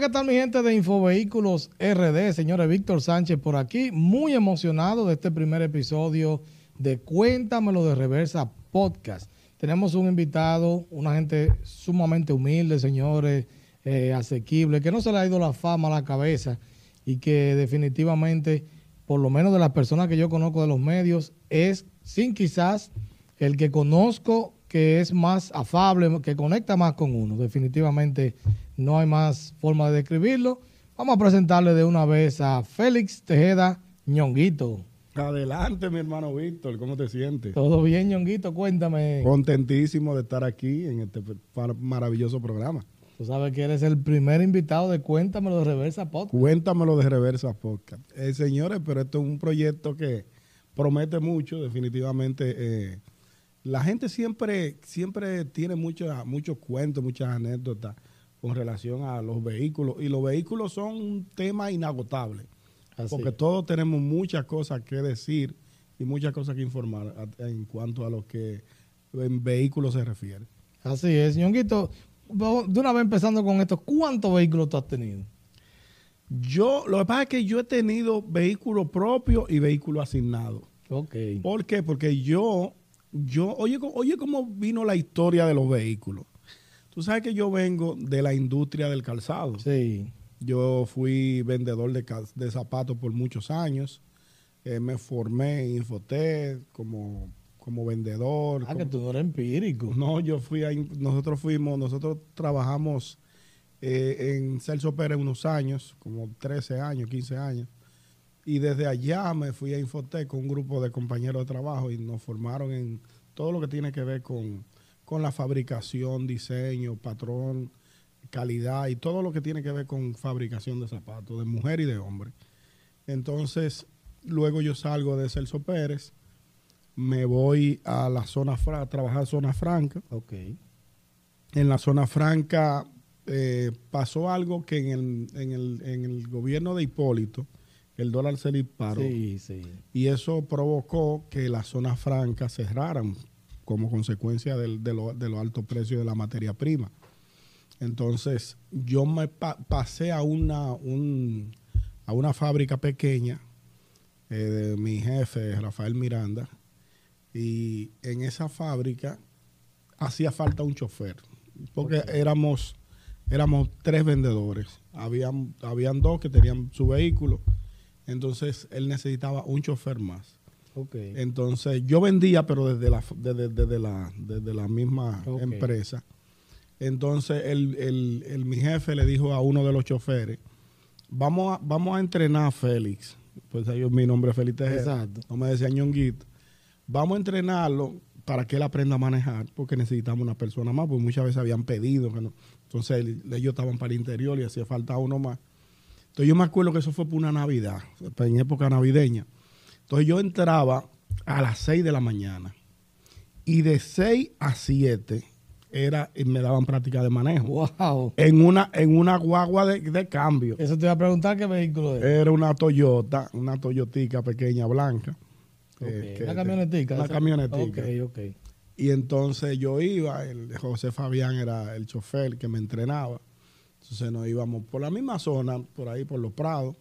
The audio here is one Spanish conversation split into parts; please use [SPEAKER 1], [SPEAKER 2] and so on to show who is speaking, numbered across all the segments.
[SPEAKER 1] ¿qué tal mi gente de Infovehículos RD? Señores, Víctor Sánchez por aquí, muy emocionado de este primer episodio de Cuéntamelo de Reversa Podcast. Tenemos un invitado, una gente sumamente humilde, señores, eh, asequible, que no se le ha ido la fama a la cabeza y que definitivamente, por lo menos de las personas que yo conozco de los medios, es sin quizás el que conozco que es más afable, que conecta más con uno. Definitivamente no hay más forma de describirlo. Vamos a presentarle de una vez a Félix Tejeda Ñonguito.
[SPEAKER 2] Adelante, mi hermano Víctor, ¿cómo te sientes?
[SPEAKER 1] Todo bien, Ñonguito, cuéntame.
[SPEAKER 2] Contentísimo de estar aquí en este maravilloso programa.
[SPEAKER 1] Tú sabes que eres el primer invitado de Cuéntamelo de Reversa Podcast.
[SPEAKER 2] Cuéntamelo de Reversa Podcast. Eh, señores, pero esto es un proyecto que promete mucho, definitivamente. Eh, la gente siempre, siempre tiene muchos muchos cuentos, muchas anécdotas con relación a los vehículos. Y los vehículos son un tema inagotable. Porque todos tenemos muchas cosas que decir y muchas cosas que informar en cuanto a lo que en vehículos se refiere.
[SPEAKER 1] Así es, ñonguito. De una vez empezando con esto, ¿cuántos vehículos tú has tenido?
[SPEAKER 2] Yo, lo que pasa es que yo he tenido vehículos propios y vehículos asignados.
[SPEAKER 1] Ok.
[SPEAKER 2] ¿Por qué? Porque yo, yo, oye, oye cómo vino la historia de los vehículos. Tú sabes que yo vengo de la industria del calzado.
[SPEAKER 1] Sí.
[SPEAKER 2] Yo fui vendedor de, zapatos por muchos años. Eh, me formé en Infotec como, como vendedor.
[SPEAKER 1] Ah, que tú no eres empírico.
[SPEAKER 2] No, yo fui ahí, nosotros fuimos, nosotros trabajamos eh, en Celso Pérez unos años, como 13 años, 15 años. Y desde allá me fui a Infotec con un grupo de compañeros de trabajo y nos formaron en todo lo que tiene que ver con, con la fabricación, diseño, patrón, calidad y todo lo que tiene que ver con fabricación de zapatos, de mujer y de hombre. Entonces, luego yo salgo de Celso Pérez, me voy a la zona franca, a trabajar zona franca.
[SPEAKER 1] Ok.
[SPEAKER 2] En la zona franca eh, pasó algo que en el, en, el, en el, gobierno de Hipólito, el dólar se disparó.
[SPEAKER 1] Sí, sí.
[SPEAKER 2] Y eso provocó que las zonas francas cerraran como consecuencia del, de, lo, de los altos precios de la materia prima. Entonces, yo me pasé a una, a una fábrica pequeña eh, de mi jefe, Rafael Miranda, y en esa fábrica hacía falta un chofer, porque éramos, éramos tres vendedores. Habían, habían dos que tenían su vehículo, entonces él necesitaba un chofer más. Entonces yo vendía, pero desde la, desde, la, desde la misma empresa. Entonces el, mi jefe le dijo a uno de los choferes, vamos a, vamos a entrenar a Félix. Pues ahí mi nombre es Félix
[SPEAKER 1] Exacto.
[SPEAKER 2] No me decía ñonguito. Vamos a entrenarlo para que él aprenda a manejar, porque necesitamos una persona más, porque muchas veces habían pedido. Que no. Entonces ellos estaban para el interior y hacía falta uno más. Entonces yo me acuerdo que eso fue por una Navidad, en época navideña. Entonces yo entraba a las 6 de la mañana y de 6 a 7 era, me daban práctica de manejo.
[SPEAKER 1] Wow.
[SPEAKER 2] En una, en una guagua de, cambio.
[SPEAKER 1] Eso te iba a preguntar qué vehículo
[SPEAKER 2] era. Era una Toyota, una Toyotica pequeña blanca.
[SPEAKER 1] Eh, una camionetica.
[SPEAKER 2] Una camionetica.
[SPEAKER 1] Ok, ok.
[SPEAKER 2] Y entonces yo iba, el José Fabián era el chofer que me entrenaba. Entonces nos íbamos por la misma zona, por ahí, por los Prados.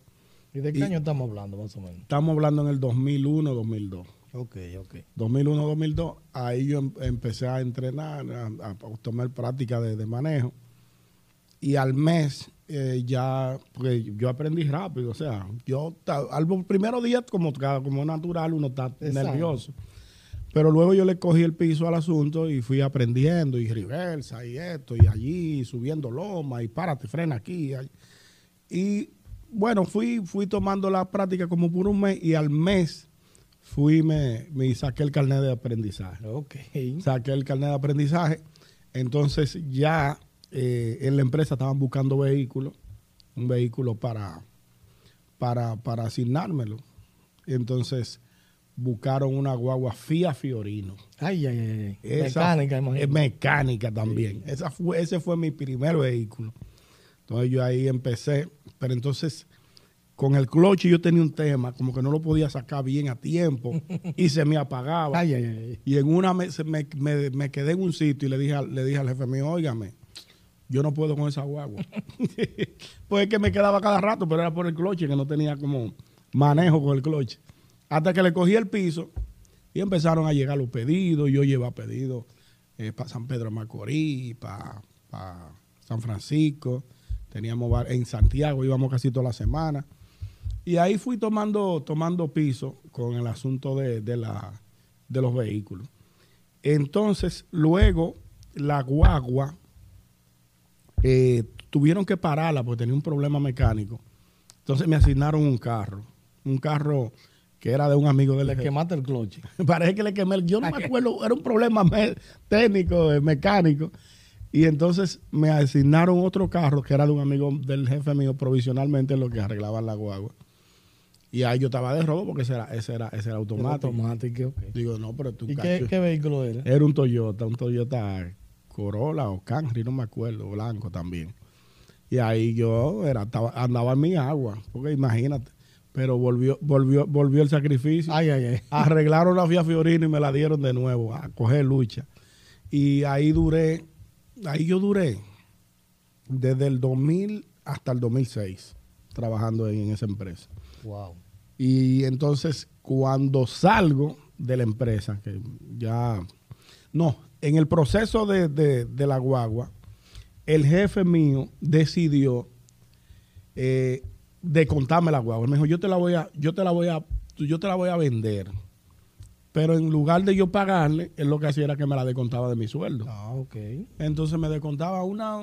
[SPEAKER 1] ¿Y de qué año estamos hablando, más o menos?
[SPEAKER 2] Estamos hablando en el 2001, 2002.
[SPEAKER 1] Ok, ok.
[SPEAKER 2] 2001, 2002, ahí yo em, empecé a entrenar, a, tomar práctica de, manejo. Y al mes eh, ya, porque yo aprendí rápido, o sea, yo, al primeros días como, como natural uno está nervioso. Pero luego yo le cogí el piso al asunto y fui aprendiendo y reversa y esto y allí, subiendo loma y párate, frena aquí. Y bueno, fui, fui tomando la práctica como por un mes y al mes fui me, me saqué el carnet de aprendizaje.
[SPEAKER 1] Ok.
[SPEAKER 2] Saqué el carnet de aprendizaje. Entonces ya eh, en la empresa estaban buscando vehículos, un vehículo para, para, para asignármelo. Entonces buscaron una guagua Fia Fiorino.
[SPEAKER 1] Ay, ay, ay. mecánica,
[SPEAKER 2] imagino. Mecánica también. Esa fue, ese fue mi primer vehículo. Entonces yo ahí empecé, pero entonces con el cloche yo tenía un tema, como que no lo podía sacar bien a tiempo y se me apagaba.
[SPEAKER 1] Ay, ay, ay.
[SPEAKER 2] Y en una me, me, me, quedé en un sitio y le dije, le dije al jefe mío, óigame, yo no puedo con esa guagua. pues es que me quedaba cada rato, pero era por el cloche, que no tenía como manejo con el cloche. Hasta que le cogí el piso y empezaron a llegar los pedidos. Yo llevaba pedidos eh, para San Pedro Macorís, para San Francisco. Teníamos en Santiago, íbamos casi toda la semana. Y ahí fui tomando, tomando piso con el asunto de, de, la, de los vehículos. Entonces, luego, la guagua eh, tuvieron que pararla porque tenía un problema mecánico. Entonces me asignaron un carro. Un carro que era de un amigo del...
[SPEAKER 1] Le quemaste el cloche.
[SPEAKER 2] Parece que le quemé el... Yo no me acuerdo, era un problema técnico, eh, mecánico. Y entonces me asignaron otro carro que era de un amigo del jefe mío provisionalmente lo que arreglaban la guagua. Y ahí yo estaba de robo porque ese era, ese era, ese era automático.
[SPEAKER 1] automático
[SPEAKER 2] Digo, no, pero tú...
[SPEAKER 1] ¿Y qué, qué, vehículo era?
[SPEAKER 2] Era un Toyota, un Toyota Corolla o Camry, no me acuerdo, blanco también. Y ahí yo era, andaba en mi agua, porque imagínate. Pero volvió, volvió, volvió el sacrificio.
[SPEAKER 1] Ay, ay, ay.
[SPEAKER 2] Arreglaron la Fia Fiorina y me la dieron de nuevo a coger lucha. Y ahí duré, ahí yo duré desde el 2000 hasta el 2006 trabajando en esa empresa.
[SPEAKER 1] Wow.
[SPEAKER 2] Y entonces cuando salgo de la empresa, que ya, no, en el proceso de, la guagua, el jefe mío decidió eh, de contarme la guagua. me dijo, yo te la voy a, yo te la voy a, yo te la voy a vender. Pero en lugar de yo pagarle, él lo que hacía era que me la descontaba de mi sueldo.
[SPEAKER 1] Ah, ok.
[SPEAKER 2] Entonces me descontaba una,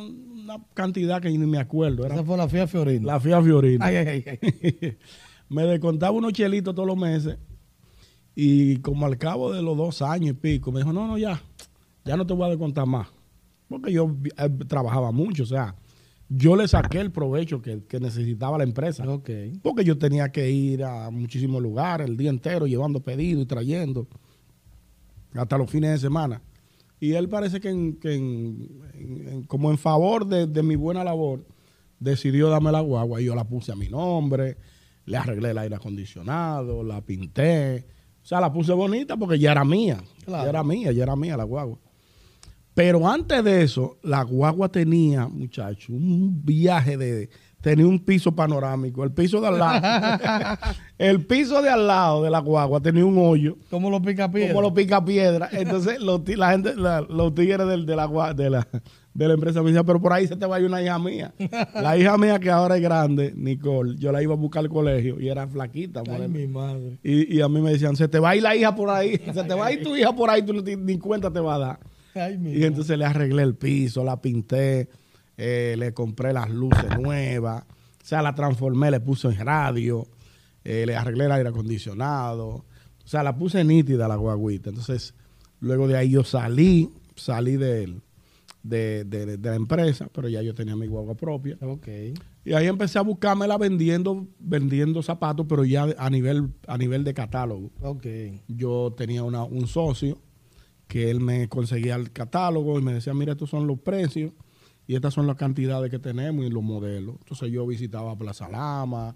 [SPEAKER 2] cantidad que ni me acuerdo.
[SPEAKER 1] Esa fue la FIA Fiorina.
[SPEAKER 2] La FIA Fiorina.
[SPEAKER 1] Ay, ay, ay.
[SPEAKER 2] me descontaba unos chelitos todos los meses. Y como al cabo de los dos años y pico, me dijo, no, no, ya, ya no te voy a descontar más. Porque yo eh, trabajaba mucho, o sea, yo le saqué el provecho que, necesitaba la empresa. Porque yo tenía que ir a muchísimos lugares el día entero llevando pedidos y trayendo hasta los fines de semana. Y él parece que, como en favor de, de, mi buena labor, decidió darme la guagua y yo la puse a mi nombre, le arreglé el aire acondicionado, la pinté. O sea, la puse bonita porque ya era mía. Ya era mía, ya era mía la guagua. Pero antes de eso, la guagua tenía, muchachos, un viaje de. Tenía un piso panorámico. El piso de al lado. el piso de al lado de la guagua tenía un hoyo.
[SPEAKER 1] Como los picapiedras.
[SPEAKER 2] Como los picapiedras. Entonces, los, la gente, los tigres del, de, la, de, la, de la empresa me decían, pero por ahí se te va a ir una hija mía. La hija mía que ahora es grande, Nicole, yo la iba a buscar al colegio y era flaquita.
[SPEAKER 1] Ay, mi madre.
[SPEAKER 2] Y, y, a mí me decían, se te va a ir la hija por ahí. Se te va a ir tu hija por ahí, tú ni cuenta te va a dar y entonces le arreglé el piso, la pinté, eh, le compré las luces nuevas, o sea, la transformé, le puse en radio, eh, le arreglé el aire acondicionado, o sea, la puse nítida la guaguita. Entonces, luego de ahí yo salí, salí de, de, de, la empresa, pero ya yo tenía mi guagua propia.
[SPEAKER 1] Okay.
[SPEAKER 2] Y ahí empecé a buscármela vendiendo, vendiendo zapatos, pero ya a nivel, a nivel de catálogo.
[SPEAKER 1] Okay.
[SPEAKER 2] Yo tenía una, un socio que él me conseguía el catálogo y me decía, mira, estos son los precios y estas son las cantidades que tenemos y los modelos. Entonces yo visitaba Plaza Lama,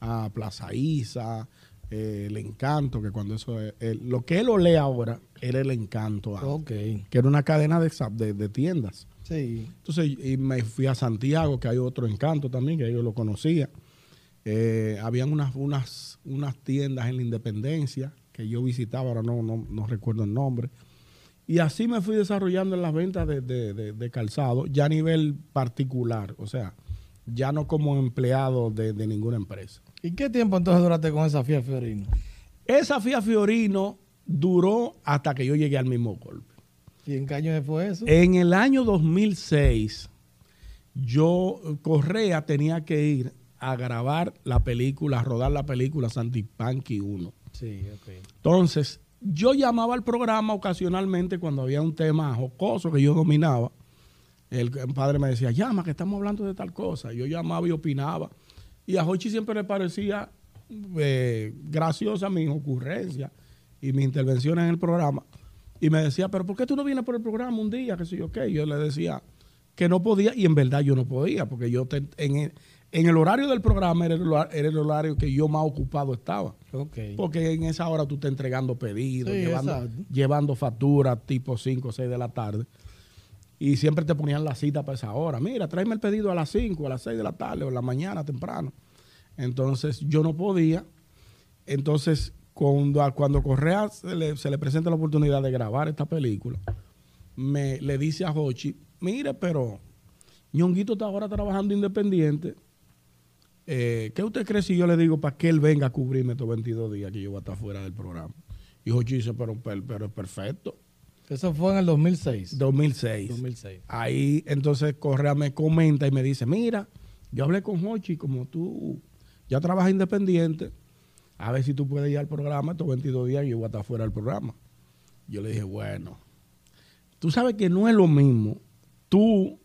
[SPEAKER 2] a Plaza Isa, eh, el Encanto, que cuando eso lo que él lee ahora era el Encanto,
[SPEAKER 1] que
[SPEAKER 2] era una cadena de, de, tiendas.
[SPEAKER 1] Sí.
[SPEAKER 2] Entonces y me fui a Santiago, que hay otro Encanto también, que yo lo conocía. Eh, habían unas, unas, unas tiendas en la Independencia que yo visitaba, ahora no, no, no recuerdo el nombre y así me fui desarrollando en las ventas de, calzado, ya a nivel particular, o sea, ya no como empleado de, ninguna empresa.
[SPEAKER 1] ¿Y qué tiempo entonces duraste con esa FIA Fiorino?
[SPEAKER 2] Esa FIA Fiorino duró hasta que yo llegué al mismo golpe.
[SPEAKER 1] ¿Y en qué año fue eso?
[SPEAKER 2] En el año 2006, yo, Correa tenía que ir a grabar la película, a rodar la película Santipanqui 1.
[SPEAKER 1] Sí, ok.
[SPEAKER 2] Entonces, yo llamaba al programa ocasionalmente cuando había un tema jocoso que yo dominaba. El, padre me decía, llama, que estamos hablando de tal cosa. Yo llamaba y opinaba. Y a Hochi siempre le parecía eh, graciosa mi ocurrencia y mis intervenciones en el programa. Y me decía, pero ¿por qué tú no vienes por el programa un día? Que sé yo qué. Yo le decía que no podía y en verdad yo no podía porque yo en, en el horario del programa era el, horario que yo más ocupado estaba. Porque en esa hora tú estás entregando pedidos, llevando, llevando facturas tipo 5 o 6 de la tarde. y siempre te ponían la cita para esa hora. Mira, tráeme el pedido a las 5, a las 6 de la tarde o a la mañana temprano. Entonces yo no podía. Entonces cuando, cuando Correa se le, se le presenta la oportunidad de grabar esta película, me le dice a Hochi, mire, pero Ñonguito está ahora trabajando independiente. Eh, ¿Qué usted cree si yo le digo para que él venga a cubrirme estos 22 días que yo voy a estar fuera del programa? Y Hochi dice, pero, pero, pero es perfecto.
[SPEAKER 1] Eso fue en el 2006.
[SPEAKER 2] 2006.
[SPEAKER 1] 2006.
[SPEAKER 2] Ahí entonces Correa me comenta y me dice, mira, yo hablé con Hochi, como tú ya trabajas independiente, a ver si tú puedes ir al programa estos 22 días y yo voy a estar fuera del programa. Yo le dije, bueno, tú sabes que no es lo mismo tú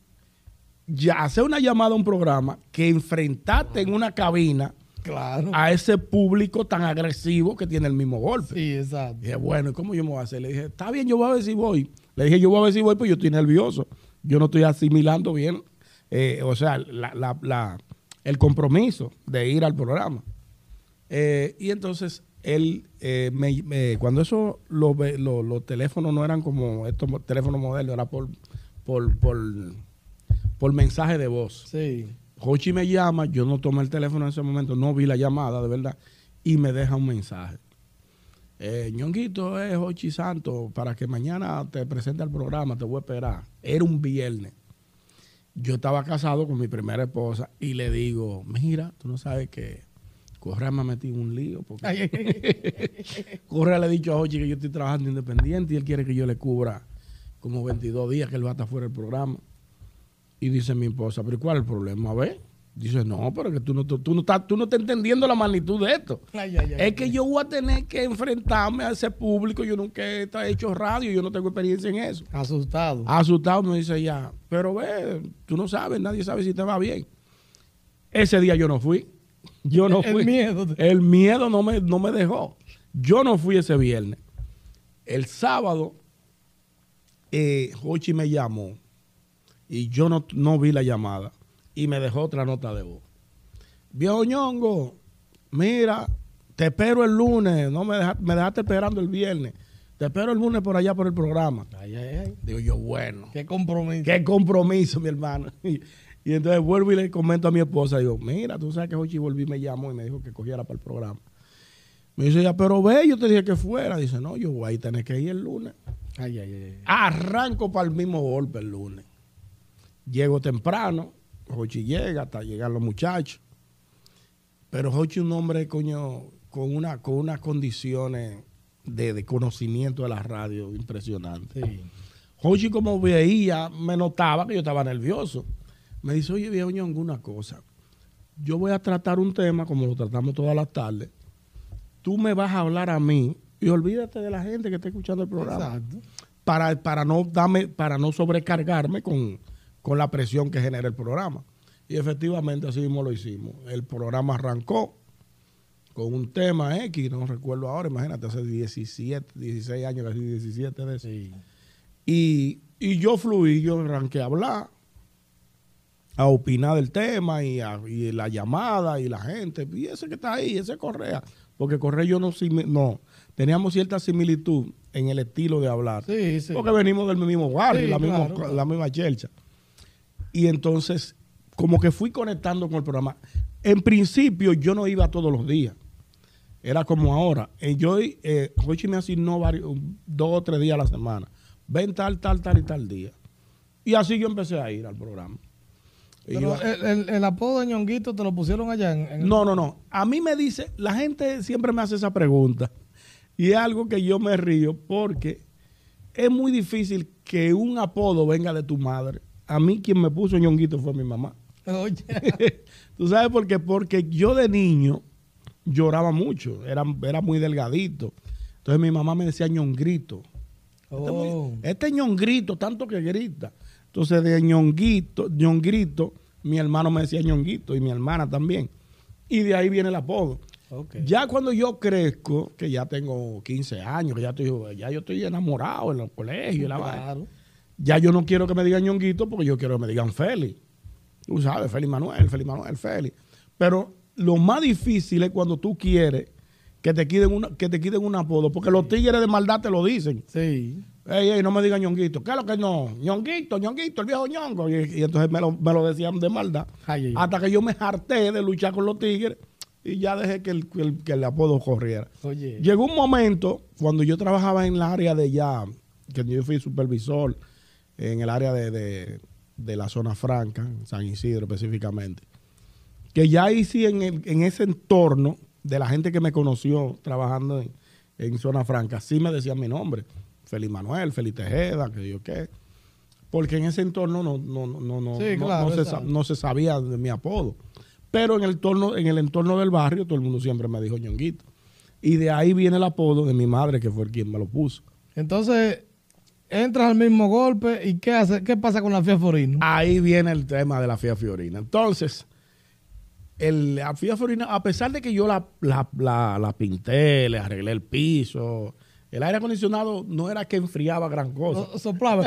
[SPEAKER 2] ya hacer una llamada a un programa que enfrentarte en una cabina
[SPEAKER 1] Claro.
[SPEAKER 2] a ese público tan agresivo que tiene el mismo golpe.
[SPEAKER 1] Sí, exacto.
[SPEAKER 2] Dije, bueno, ¿y cómo yo me voy a hacer? Le dije, está bien, yo voy a ver si voy. Le dije, yo voy a ver si voy, pero yo estoy nervioso. Yo no estoy asimilando bien, eh, o sea, la- la- la- el compromiso de ir al programa. Eh, y entonces, él, eh, me- me- cuando eso, lo ve- lo- los teléfonos no eran como estos teléfonos modernos, era por, por, por, por mensaje de voz.
[SPEAKER 1] Sí.
[SPEAKER 2] Hochi me llama, yo no tomé el teléfono en ese momento, no vi la llamada, de verdad, y me deja un mensaje. Eh, Ñonguito es Hochi Santo, para que mañana te presente al programa, te voy a esperar. Era un viernes. Yo estaba casado con mi primera esposa y le digo, mira, tú no sabes que Correa me ha metido un lío. Porque. Correa le ha dicho a Hochi que yo estoy trabajando independiente y él quiere que yo le cubra como 22 días que él va a estar fuera del programa. Y dice mi esposa, pero ¿y ¿cuál es el problema? A ver. Dice, no, pero que tú no, tú, no estás, tú no estás entendiendo la magnitud de esto.
[SPEAKER 1] Ay, ay, ay.
[SPEAKER 2] Es que yo voy a tener que enfrentarme a ese público. Yo nunca he hecho radio, yo no tengo experiencia en eso.
[SPEAKER 1] Asustado.
[SPEAKER 2] Asustado me dice ya, pero ve, tú no sabes, nadie sabe si te va bien. Ese día yo no fui. Yo no
[SPEAKER 1] El
[SPEAKER 2] fui.
[SPEAKER 1] miedo.
[SPEAKER 2] El miedo no me, no me dejó. Yo no fui ese viernes. El sábado, eh, Hochi me llamó y yo no, no vi la llamada y me dejó otra nota de voz. Viejo ñongo, mira, te espero el lunes, no me, deja- me dejaste esperando el viernes. Te espero el lunes por allá por el programa.
[SPEAKER 1] Ay, ay, ay.
[SPEAKER 2] Digo yo, bueno.
[SPEAKER 1] Qué compromiso.
[SPEAKER 2] Qué compromiso, mi hermano. Y, y entonces vuelvo y le comento a mi esposa, digo, mira, tú sabes que Jochi volví me llamó y me dijo que cogiera para el programa. Me dice ella, pero ve, yo te dije que fuera. Dice, no, yo voy a tener que ir el lunes.
[SPEAKER 1] Ay, ay, ay.
[SPEAKER 2] Arranco para el mismo golpe el lunes. Llego temprano, Jochi llega, hasta llegan los muchachos. Pero Jochi es un hombre, coño, con, una, con unas condiciones de, de conocimiento de la radio impresionantes.
[SPEAKER 1] Sí.
[SPEAKER 2] Jochi como veía, me notaba que yo estaba nervioso. Me dice, oye viejo Ñongo, una cosa. Yo voy a tratar un tema como lo tratamos todas las tardes. Tú me vas a hablar a mí y olvídate de la gente que está escuchando el programa.
[SPEAKER 1] Exacto.
[SPEAKER 2] Para, para, no, darme, para no sobrecargarme con, con la presión que genera el programa. Y efectivamente así mismo lo hicimos. El programa arrancó con un tema X, no recuerdo ahora, imagínate, hace 17, 16 años, casi 17 de eso.
[SPEAKER 1] Sí.
[SPEAKER 2] Y, y yo fluí, yo arranqué a hablar, a opinar del tema y, a- y la llamada y la gente. Y ese que está ahí, ese Correa. Porque Correa y yo no, no teníamos cierta similitud en el estilo de hablar.
[SPEAKER 1] Sí, sí.
[SPEAKER 2] Porque venimos del mismo barrio, la, misma,
[SPEAKER 1] claro.
[SPEAKER 2] la misma chelcha. Y entonces, como que fui conectando con el programa. En principio, yo no iba todos los días. Era como ahora. Eh, yo, eh, Jochi me asignó varios, dos o tres días a la semana. Ven tal, tal, tal y tal día. Y así yo empecé a ir al programa.
[SPEAKER 1] Pero el, el- el apodo de ñonguito te lo pusieron allá en, en-
[SPEAKER 2] no, no, no. A mí me dice, la gente siempre me hace esa pregunta. Y es algo que yo me río porque es muy difícil que un apodo venga de tu madre. A mí quien me puso ñonguito fue mi mamá.
[SPEAKER 1] Oye.
[SPEAKER 2] ¿Tú sabes por qué? Porque yo de niño lloraba mucho, era, era muy delgadito. Entonces mi mamá me decía ñongrito. Este,
[SPEAKER 1] Oh.
[SPEAKER 2] este ñongrito, tanto que grita. Entonces de ñonguito, ñongrito, mi hermano me decía ñonguito y mi hermana también. Y de ahí viene el apodo.
[SPEAKER 1] Ok.
[SPEAKER 2] Ya cuando yo crezco, que ya tengo 15 años, que ya, estoy, ya yo estoy enamorado en los colegios, y la
[SPEAKER 1] Claro.
[SPEAKER 2] Ya yo no quiero que me digan ñonguito porque yo quiero que me digan Félix. Tú sabes, Félix Manuel, Félix Manuel, Félix. Pero lo más difícil es cuando tú quieres que te quiten, una, que te quiten un apodo, porque los tigres de maldad te lo dicen.
[SPEAKER 1] Sí.
[SPEAKER 2] Ey, ey, no me digan ñonguito. ¿Qué es lo que no? ñonguito, ñonguito, el viejo ñongo. Y, y entonces me lo, me lo decían de maldad.
[SPEAKER 1] Ay, ay, ay.
[SPEAKER 2] Hasta que yo me harté de luchar con los tigres y ya dejé que el, que el, que el apodo corriera.
[SPEAKER 1] Oye.
[SPEAKER 2] Llegó un momento cuando yo trabajaba en el área de ya, que yo fui supervisor en el área de, de- de la zona franca, San Isidro específicamente, que ya ahí sí en, el- en ese entorno de la gente que me conoció trabajando en, en zona franca, sí me decían mi nombre, Feliz Manuel, Feliz Tejeda, que yo qué, porque en ese entorno no, no, no, no, no,
[SPEAKER 1] Sí,
[SPEAKER 2] no-
[SPEAKER 1] claro,
[SPEAKER 2] no se, no se sabía de mi apodo. Pero en el, entorno, en el entorno del barrio todo el mundo siempre me dijo ñonguito. Y de ahí viene el apodo de mi madre, que fue quien me lo puso.
[SPEAKER 1] Entonces, entras al mismo golpe y ¿qué hace? ¿Qué pasa con la Fia Forino?
[SPEAKER 2] Ahí viene el tema de la Fia Fiorina. Entonces, el, la Fia Fiorina, a pesar de que yo la, la, la- la pinté, le arreglé el piso, el aire acondicionado no era que enfriaba gran cosa.
[SPEAKER 1] So- Soplaba.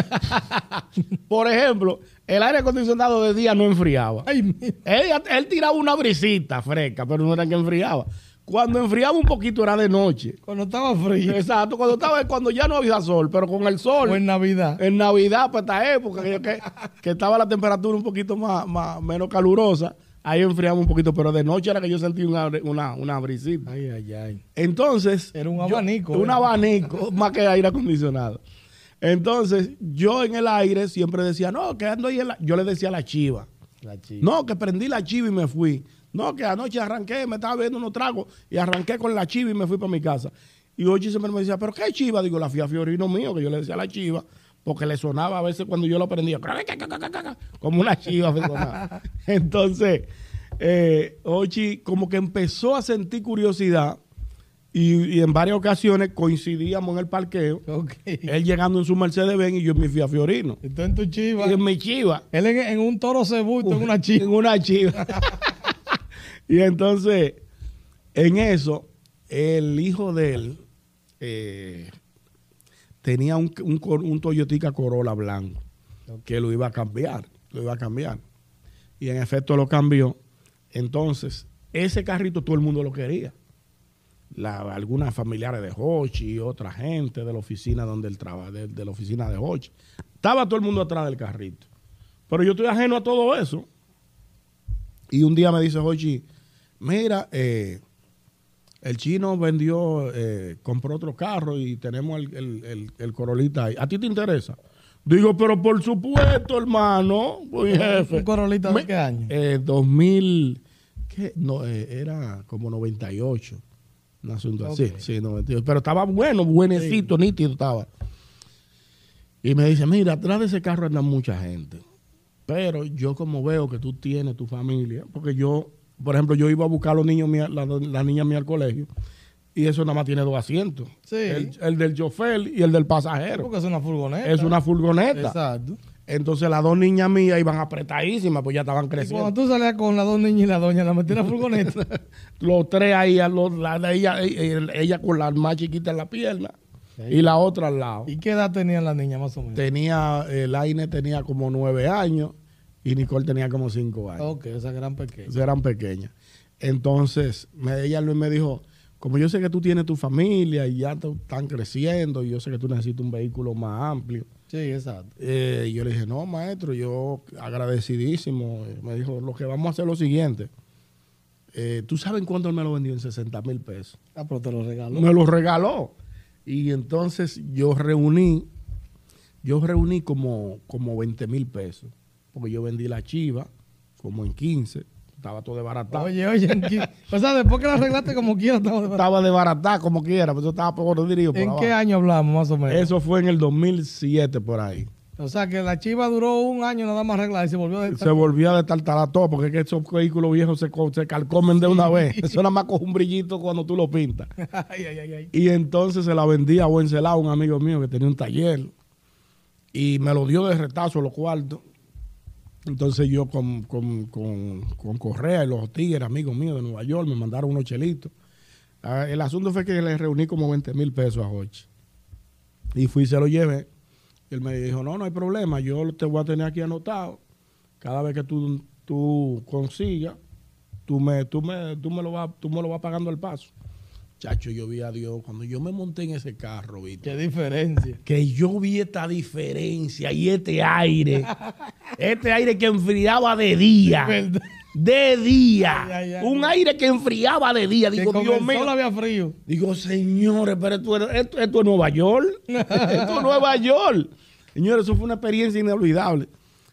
[SPEAKER 2] Por ejemplo, el aire acondicionado de día no enfriaba.
[SPEAKER 1] Ay, mira.
[SPEAKER 2] Él, él tiraba una brisita fresca, pero no era que enfriaba. Cuando enfriaba un poquito era de noche.
[SPEAKER 1] Cuando estaba frío.
[SPEAKER 2] Exacto, cuando estaba cuando ya no había sol, pero con el sol.
[SPEAKER 1] O en Navidad.
[SPEAKER 2] En Navidad, para esta época, que, que- que estaba la temperatura un poquito más, más- menos calurosa, ahí enfriaba un poquito, pero de noche era que yo sentí una, una, una brisita.
[SPEAKER 1] Ay, ay, ay.
[SPEAKER 2] Entonces.
[SPEAKER 1] Era un
[SPEAKER 2] yo-
[SPEAKER 1] abanico,
[SPEAKER 2] un
[SPEAKER 1] ¿eh?
[SPEAKER 2] abanico, más que aire acondicionado. Entonces, yo en el aire siempre decía, no, que ando ahí en la. Yo le decía a la chiva.
[SPEAKER 1] La chica.
[SPEAKER 2] No, que prendí la chiva y me fui. No, que anoche arranqué, me estaba bebiendo unos tragos y arranqué con la chiva y me fui para mi casa. Y Ochi siempre me decía, ¿pero qué chiva? Digo, la fía Fiorino mío, que yo le decía a la chiva, porque le sonaba a veces cuando yo lo prendía, como una chiva. Entonces, eh, Ochi como que empezó a sentir curiosidad y, y en varias ocasiones coincidíamos en el parqueo, él llegando en su Mercedes Benz y yo en mi fía Fiorino.
[SPEAKER 1] Entonces en tu chiva.
[SPEAKER 2] Y en mi chiva
[SPEAKER 1] Él en, en un toro tú en una chiva.
[SPEAKER 2] en una chiva. y entonces, en eso, el hijo de él eh, tenía un, un, un Toyotica Corolla blanco que lo iba a cambiar, lo iba a cambiar. Y en efecto lo cambió. Entonces, ese carrito todo el mundo lo quería. La, algunas familiares de Hochi y otra gente de la oficina donde él trabaja, de, de la oficina de Hochi. Estaba todo el mundo atrás del carrito. Pero yo estoy ajeno a todo eso. Y un día me dice Hochi, mira, eh, el chino vendió, eh, compró otro carro y tenemos el, el, el- el Corolita ahí. ¿A ti te interesa? Digo, pero por supuesto, hermano, mi jefe.
[SPEAKER 1] ¿Un Corolita de qué año?
[SPEAKER 2] Eh, 2000, ¿qué? No, eh, era como 98. Un asunto así, sí, 98. Pero estaba bueno, buenecito, nítido estaba. Y me dice, mira, atrás de ese carro anda mucha gente. Pero yo como veo que tú tienes tu familia, porque yo, por ejemplo, yo iba a buscar a los niños, mías- la, la niña mía al colegio, y eso nada más tiene dos asientos.
[SPEAKER 1] Sí.
[SPEAKER 2] El, el del chofer y el del pasajero.
[SPEAKER 1] Porque es una furgoneta.
[SPEAKER 2] Es una furgoneta.
[SPEAKER 1] Exacto.
[SPEAKER 2] Entonces las dos niñas mías iban apretadísimas, pues ya estaban
[SPEAKER 1] Y
[SPEAKER 2] creciendo.
[SPEAKER 1] cuando tú salías con las dos niñas y la doña, la metí en la furgoneta.
[SPEAKER 2] Los tres ahí, los- la de ella, ella, ella con la más chiquita en la pierna
[SPEAKER 1] Sí.
[SPEAKER 2] y la otra al lado.
[SPEAKER 1] ¿Y qué edad tenían las niñas más o menos?
[SPEAKER 2] Tenía, el Aine tenía como nueve años y Nicole tenía como cinco años.
[SPEAKER 1] Ok, esa gran pequeña.
[SPEAKER 2] eran pequeñas. Entonces, me, ella me dijo, como yo sé que tú tienes tu familia y ya te- están creciendo y yo sé que tú necesitas un vehículo más amplio.
[SPEAKER 1] Sí, exacto.
[SPEAKER 2] Eh, yo le dije, no, maestro, yo agradecidísimo. Eh, Me dijo, lo que vamos a hacer es lo siguiente. Eh, ¿Tú sabes cuánto él me lo vendió? En 60 mil pesos.
[SPEAKER 1] Ah, pero te lo regaló.
[SPEAKER 2] Me lo regaló. Y entonces yo reuní, yo reuní como, como 20 mil pesos. Porque yo vendí la chiva como en 15. Estaba todo desbaratado.
[SPEAKER 1] Oye, oye, o sea, después que la arreglaste como quieras, estamos de-
[SPEAKER 2] Estaba desbaratado como quiera, pero eso estaba por dirigido
[SPEAKER 1] ¿en
[SPEAKER 2] abajo.
[SPEAKER 1] qué año hablamos más o menos?
[SPEAKER 2] Eso fue en el 2007 por ahí.
[SPEAKER 1] O sea, que la chiva duró un año nada más arreglada y se volvió a
[SPEAKER 2] se volvió a destartalar todo, porque es que esos vehículos viejos se, se calcomen de una vez. Eso nada más coge un brillito cuando tú lo pintas.
[SPEAKER 1] ay, ay, ay, ay.
[SPEAKER 2] Y entonces se la vendí a buen celado, un amigo mío que tenía un taller. Y me lo dio de retazo los cuartos. Entonces yo con, con, con, con Correa y los tigres, amigos míos de Nueva York, me mandaron unos chelitos. Ah, el asunto fue que le reuní como 20 mil pesos a Hochi. Y fui y se lo llevé. Él me dijo, no, no hay problema, yo te voy a tener aquí anotado. Cada vez que tú, tú consigas, tú me, tú, me, tú, me lo vas, tú me lo vas pagando al paso. Chacho, yo vi a Dios. Cuando yo me monté en ese carro, ¿viste?
[SPEAKER 1] Qué diferencia.
[SPEAKER 2] que yo vi esta diferencia y este aire, este aire que enfriaba de día,
[SPEAKER 1] Verdad.
[SPEAKER 2] de día, un aire que enfriaba de día.
[SPEAKER 1] Que
[SPEAKER 2] Digo,
[SPEAKER 1] con
[SPEAKER 2] Dios mío,
[SPEAKER 1] había frío.
[SPEAKER 2] digo, señores, pero esto, esto- esto es Nueva York, esto es Nueva York. Señores, eso fue una experiencia inolvidable.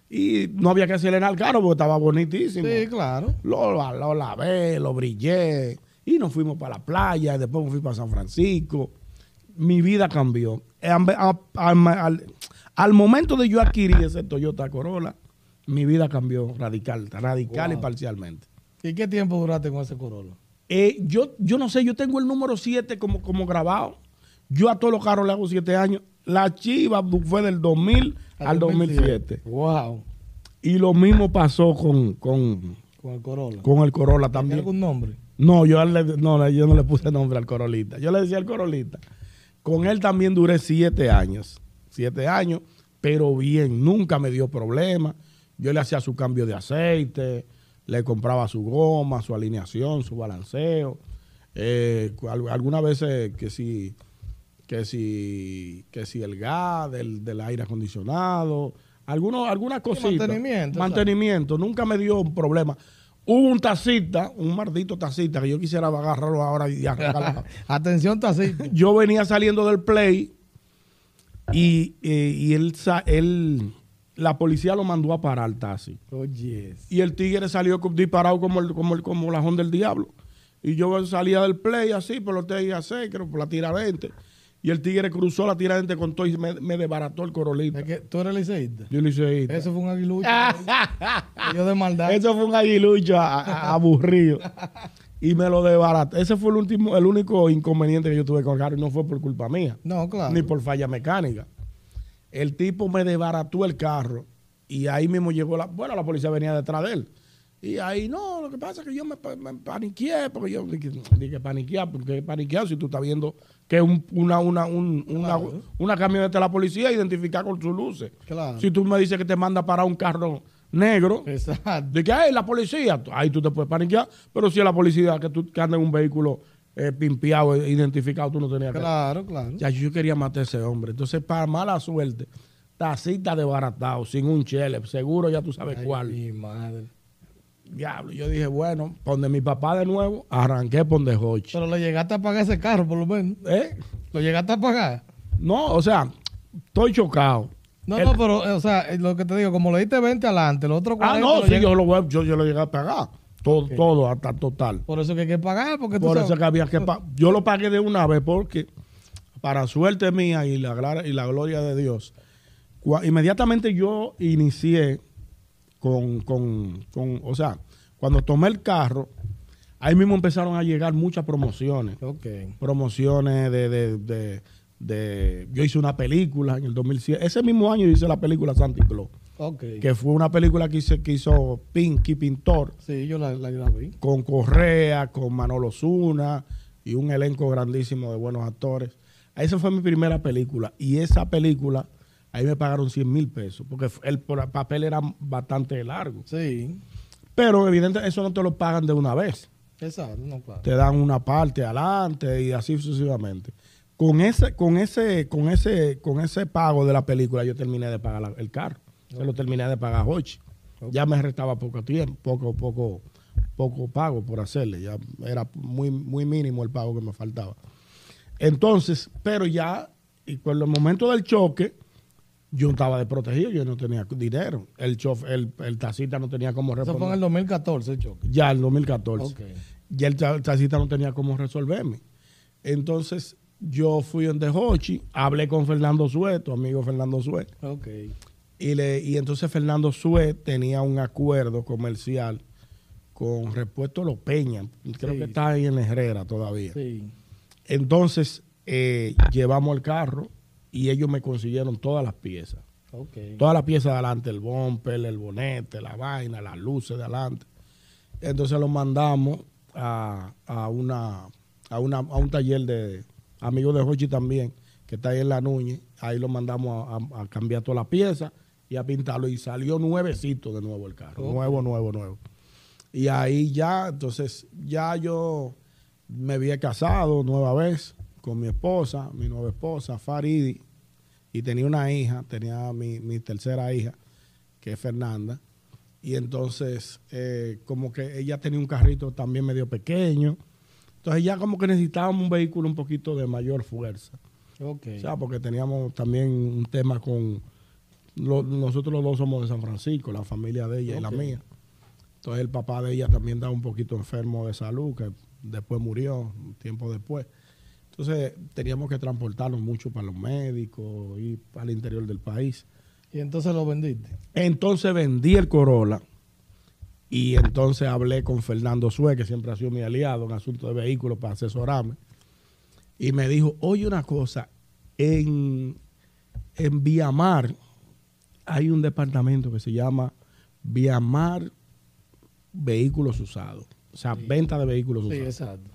[SPEAKER 2] Y no había que acelerar el carro porque estaba bonitísimo.
[SPEAKER 1] Sí, claro.
[SPEAKER 2] Lo, lo lavé, lo brillé. Y nos fuimos para la playa. Después me fui para San Francisco. Mi vida cambió. Al, al momento de yo adquirir ese Toyota Corolla, mi vida cambió radical, radical y parcialmente.
[SPEAKER 1] ¿Y qué tiempo duraste con ese Corolla?
[SPEAKER 2] Eh, yo, yo no sé, yo tengo el número 7 como, como grabado. Yo a todos los carros le hago 7 años. La chiva fue del 2000 al 2007.
[SPEAKER 1] Wow.
[SPEAKER 2] Y lo mismo pasó con, con,
[SPEAKER 1] Con el Corolla.
[SPEAKER 2] con el Corolla
[SPEAKER 1] ¿Tiene
[SPEAKER 2] también.
[SPEAKER 1] algún nombre?
[SPEAKER 2] No, yo, le- no, yo no le puse nombre al Corolita. Yo le decía al Corolita. Con él también duré siete años. Siete años, pero bien. Nunca me dio problema. Yo le hacía su cambio de aceite, le compraba su goma, su alineación, su balanceo. Eh, al- algunas veces que si, que si, que si el gas del, del aire acondicionado, algunos, algunas cositas.
[SPEAKER 1] mantenimiento,
[SPEAKER 2] Mantenimiento. Nunca me dio un problema. Hubo un tacita, un maldito tacita, que yo quisiera agarrarlo ahora y arrancarlo.
[SPEAKER 1] Atención, tacito.
[SPEAKER 2] yo venía saliendo del play y, eh, y él, él, la policía lo mandó a parar taxi.
[SPEAKER 1] Oye.
[SPEAKER 2] Y el tigre salió disparado como el, como el, como lajón del diablo. Y yo salía del play así, por los TIA 6, creo, por la tiradente. Y el tigre cruzó la tiradente con todo y me, me desbarató el corolita.
[SPEAKER 1] Es que tú eres liceísta.
[SPEAKER 2] Yo ahí.
[SPEAKER 1] Eso fue un aguilucho. yo de maldad.
[SPEAKER 2] Eso fue un aguilucho a- a- aburrido. Y me lo desbarató. Ese fue el último, el único inconveniente que yo tuve con el carro y no fue por culpa mía,
[SPEAKER 1] No, claro.
[SPEAKER 2] ni por falla mecánica. El tipo me desbarató el carro y ahí mismo llegó la, bueno, la policía venía detrás de él. Y ahí, no, lo que pasa es que yo me, me paniqué, porque yo dije, paniquear, porque paniquear si tú estás viendo que un- una, una, un- una,
[SPEAKER 1] Claro.
[SPEAKER 2] una camioneta de la policía identificada con sus luces.
[SPEAKER 1] Claro.
[SPEAKER 2] Si tú me dices que te manda para un carro negro,
[SPEAKER 1] Exacto.
[SPEAKER 2] de que ay, la policía, ahí tú te puedes paniquear, pero si es la policía que tú que anda en un vehículo eh, pimpeado, eh, identificado, tú no tenías que.
[SPEAKER 1] Claro, claro.
[SPEAKER 2] Ya, yo quería matar a ese hombre. Entonces, para mala suerte, tacita de baratado, sin un chele, seguro ya tú sabes
[SPEAKER 1] Ay,
[SPEAKER 2] cuál.
[SPEAKER 1] Mi madre.
[SPEAKER 2] Diablo, yo dije, bueno, donde mi papá de nuevo, arranqué por donde Hochi.
[SPEAKER 1] Pero le llegaste a pagar ese carro, por lo menos.
[SPEAKER 2] ¿Eh?
[SPEAKER 1] ¿Lo llegaste a pagar?
[SPEAKER 2] No, o sea, estoy chocado.
[SPEAKER 1] No,
[SPEAKER 2] El-
[SPEAKER 1] no, pero, eh, o sea, eh, lo que te digo, como le diste 20 adelante, los otros 40
[SPEAKER 2] Ah, no,
[SPEAKER 1] lo
[SPEAKER 2] sí, yo lo, yo, yo lo llegué a pagar. Todo, todo, hasta total.
[SPEAKER 1] Por eso que hay que pagar, porque tú
[SPEAKER 2] Por
[SPEAKER 1] sabes-
[SPEAKER 2] eso que había que pa- Yo lo pagué de una vez porque, para suerte mía y la, y la gloria de Dios, inmediatamente yo inicié con, con, con- o sea, cuando tomé el carro, ahí mismo empezaron a llegar muchas promociones.
[SPEAKER 1] Ok.
[SPEAKER 2] Promociones de, de, de- de- Yo hice una película en el 2007. Ese mismo año hice la película Santa Claus,
[SPEAKER 1] Ok.
[SPEAKER 2] que fue una película que, hice, que hizo Pinky Pintor
[SPEAKER 1] Sí, yo la, la, la vi.
[SPEAKER 2] con Correa, con Manolo Zuna y un elenco grandísimo de buenos actores. Esa fue mi primera película y esa película, ahí me pagaron 100 mil pesos, porque el papel era bastante largo.
[SPEAKER 1] Sí.
[SPEAKER 2] Pero evidentemente eso no te lo pagan de una vez,
[SPEAKER 1] Exacto, no, claro.
[SPEAKER 2] te dan una parte adelante y así sucesivamente. Con ese, con ese, con ese, con ese pago de la película yo terminé de pagar la- el carro. Se lo terminé de pagar.
[SPEAKER 1] Ok.
[SPEAKER 2] Ya me restaba poco tiempo, poco, poco, poco pago por hacerle. Ya era muy, muy mínimo el pago que me faltaba. Entonces, pero ya, y con el momento del choque, yo estaba desprotegido, yo no tenía dinero. El chof, el, el taxista no tenía cómo
[SPEAKER 1] Eso
[SPEAKER 2] responder.
[SPEAKER 1] fue en el 2014 el choque.
[SPEAKER 2] Ya, en 2014.
[SPEAKER 1] Ok.
[SPEAKER 2] Ya el ta- taxista no tenía cómo resolverme. Entonces, yo fui en Hochi, hablé con Fernando Sué, tu amigo Fernando Sué,
[SPEAKER 1] Ok.
[SPEAKER 2] y, le, y entonces Fernando Sué tenía un acuerdo comercial con Repuesto Los Peña, creo
[SPEAKER 1] Sí.
[SPEAKER 2] que está ahí en Herrera todavía.
[SPEAKER 1] Sí.
[SPEAKER 2] Entonces, eh, llevamos el carro y ellos me consiguieron todas las piezas. Todas las piezas de adelante, el bumper, el bonete, la vaina, las luces de adelante. Entonces lo mandamos a, a una, a, una, a un taller de amigos de Hochi también, que está ahí en La Núñez. Ahí lo mandamos a, cambiar todas las piezas y a pintarlo. Y salió nuevecito de nuevo el carro. Nuevo, nuevo, nuevo. Y ahí ya, entonces, ya yo me había casado nueva vez con mi esposa, mi nueva esposa, Faridi, y tenía una hija, tenía mi, mi tercera hija, que es Fernanda. Y entonces, eh, como que ella tenía un carrito también medio pequeño. Entonces ya como que necesitábamos un vehículo un poquito de mayor fuerza.
[SPEAKER 1] Ok.
[SPEAKER 2] O sea, porque teníamos también un tema con... lo- nosotros los dos somos de San Francisco, la familia de ella y la mía. Entonces el papá de ella también estaba un poquito enfermo de salud, que después murió, un tiempo después. Entonces teníamos que transportarnos mucho para los médicos y para el interior del país.
[SPEAKER 1] Y entonces lo vendiste.
[SPEAKER 2] Entonces vendí el Corolla y entonces hablé con Fernando Sue, que siempre ha sido mi aliado en asuntos de vehículos para asesorarme. Y me dijo, oye una cosa, en, en Viamar hay un departamento que se llama Viamar Vehículos Usados. O sea, venta de vehículos
[SPEAKER 1] Sí,
[SPEAKER 2] usados.
[SPEAKER 1] exacto.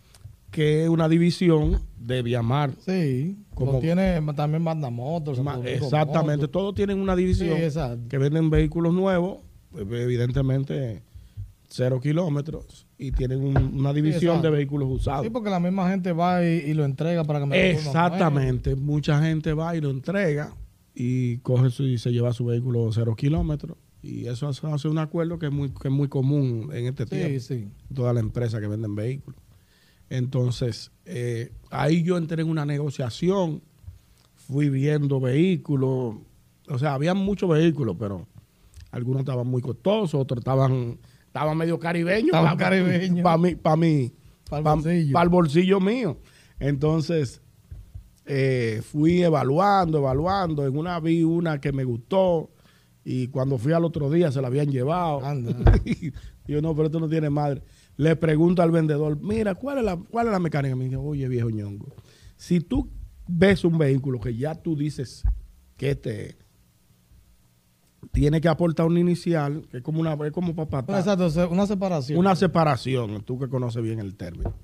[SPEAKER 2] Que es una división de Viamar.
[SPEAKER 1] Sí, como tiene también Santo Domingo
[SPEAKER 2] Exactamente, todos tienen una
[SPEAKER 1] Sí,
[SPEAKER 2] división.
[SPEAKER 1] exacto.
[SPEAKER 2] que venden vehículos nuevos, eh, evidentemente cero kilómetros, y tienen un- una división de vehículos usados.
[SPEAKER 1] Sí, porque la misma gente va y, y lo entrega para que me
[SPEAKER 2] Exactamente, mucha gente va y lo entrega y coge su, y se lleva su vehículo cero kilómetros. Y eso hace, hace un acuerdo que es muy, que es muy común en este tiempo
[SPEAKER 1] Sí, sí.
[SPEAKER 2] todas las empresas que venden vehículos. Entonces, eh, ahí yo entré en una negociación, fui viendo vehículos, o sea, había muchos vehículos, pero algunos estaban muy costosos, otros estaban, estaban medio caribeños.
[SPEAKER 1] Estaban
[SPEAKER 2] pa-
[SPEAKER 1] caribeños.
[SPEAKER 2] Para mí, para mí,
[SPEAKER 1] Pa'l
[SPEAKER 2] pa-
[SPEAKER 1] bolsillo.
[SPEAKER 2] mío. Entonces, eh, fui evaluando, evaluando. En una vi una que me gustó y cuando fui al otro día se la habían llevado.
[SPEAKER 1] Anda.
[SPEAKER 2] Yo, no, pero esto no tiene madre. Le pregunto al vendedor, mira, ¿cuál es la, cuál es la mecánica? Me dice, oye, viejo ñongo, si tú ves un vehículo que ya tú dices que este es, tiene que aportar un inicial, que es como una, es como para
[SPEAKER 1] Pero exacto, una separación.
[SPEAKER 2] una separación, tú que conoces bien el término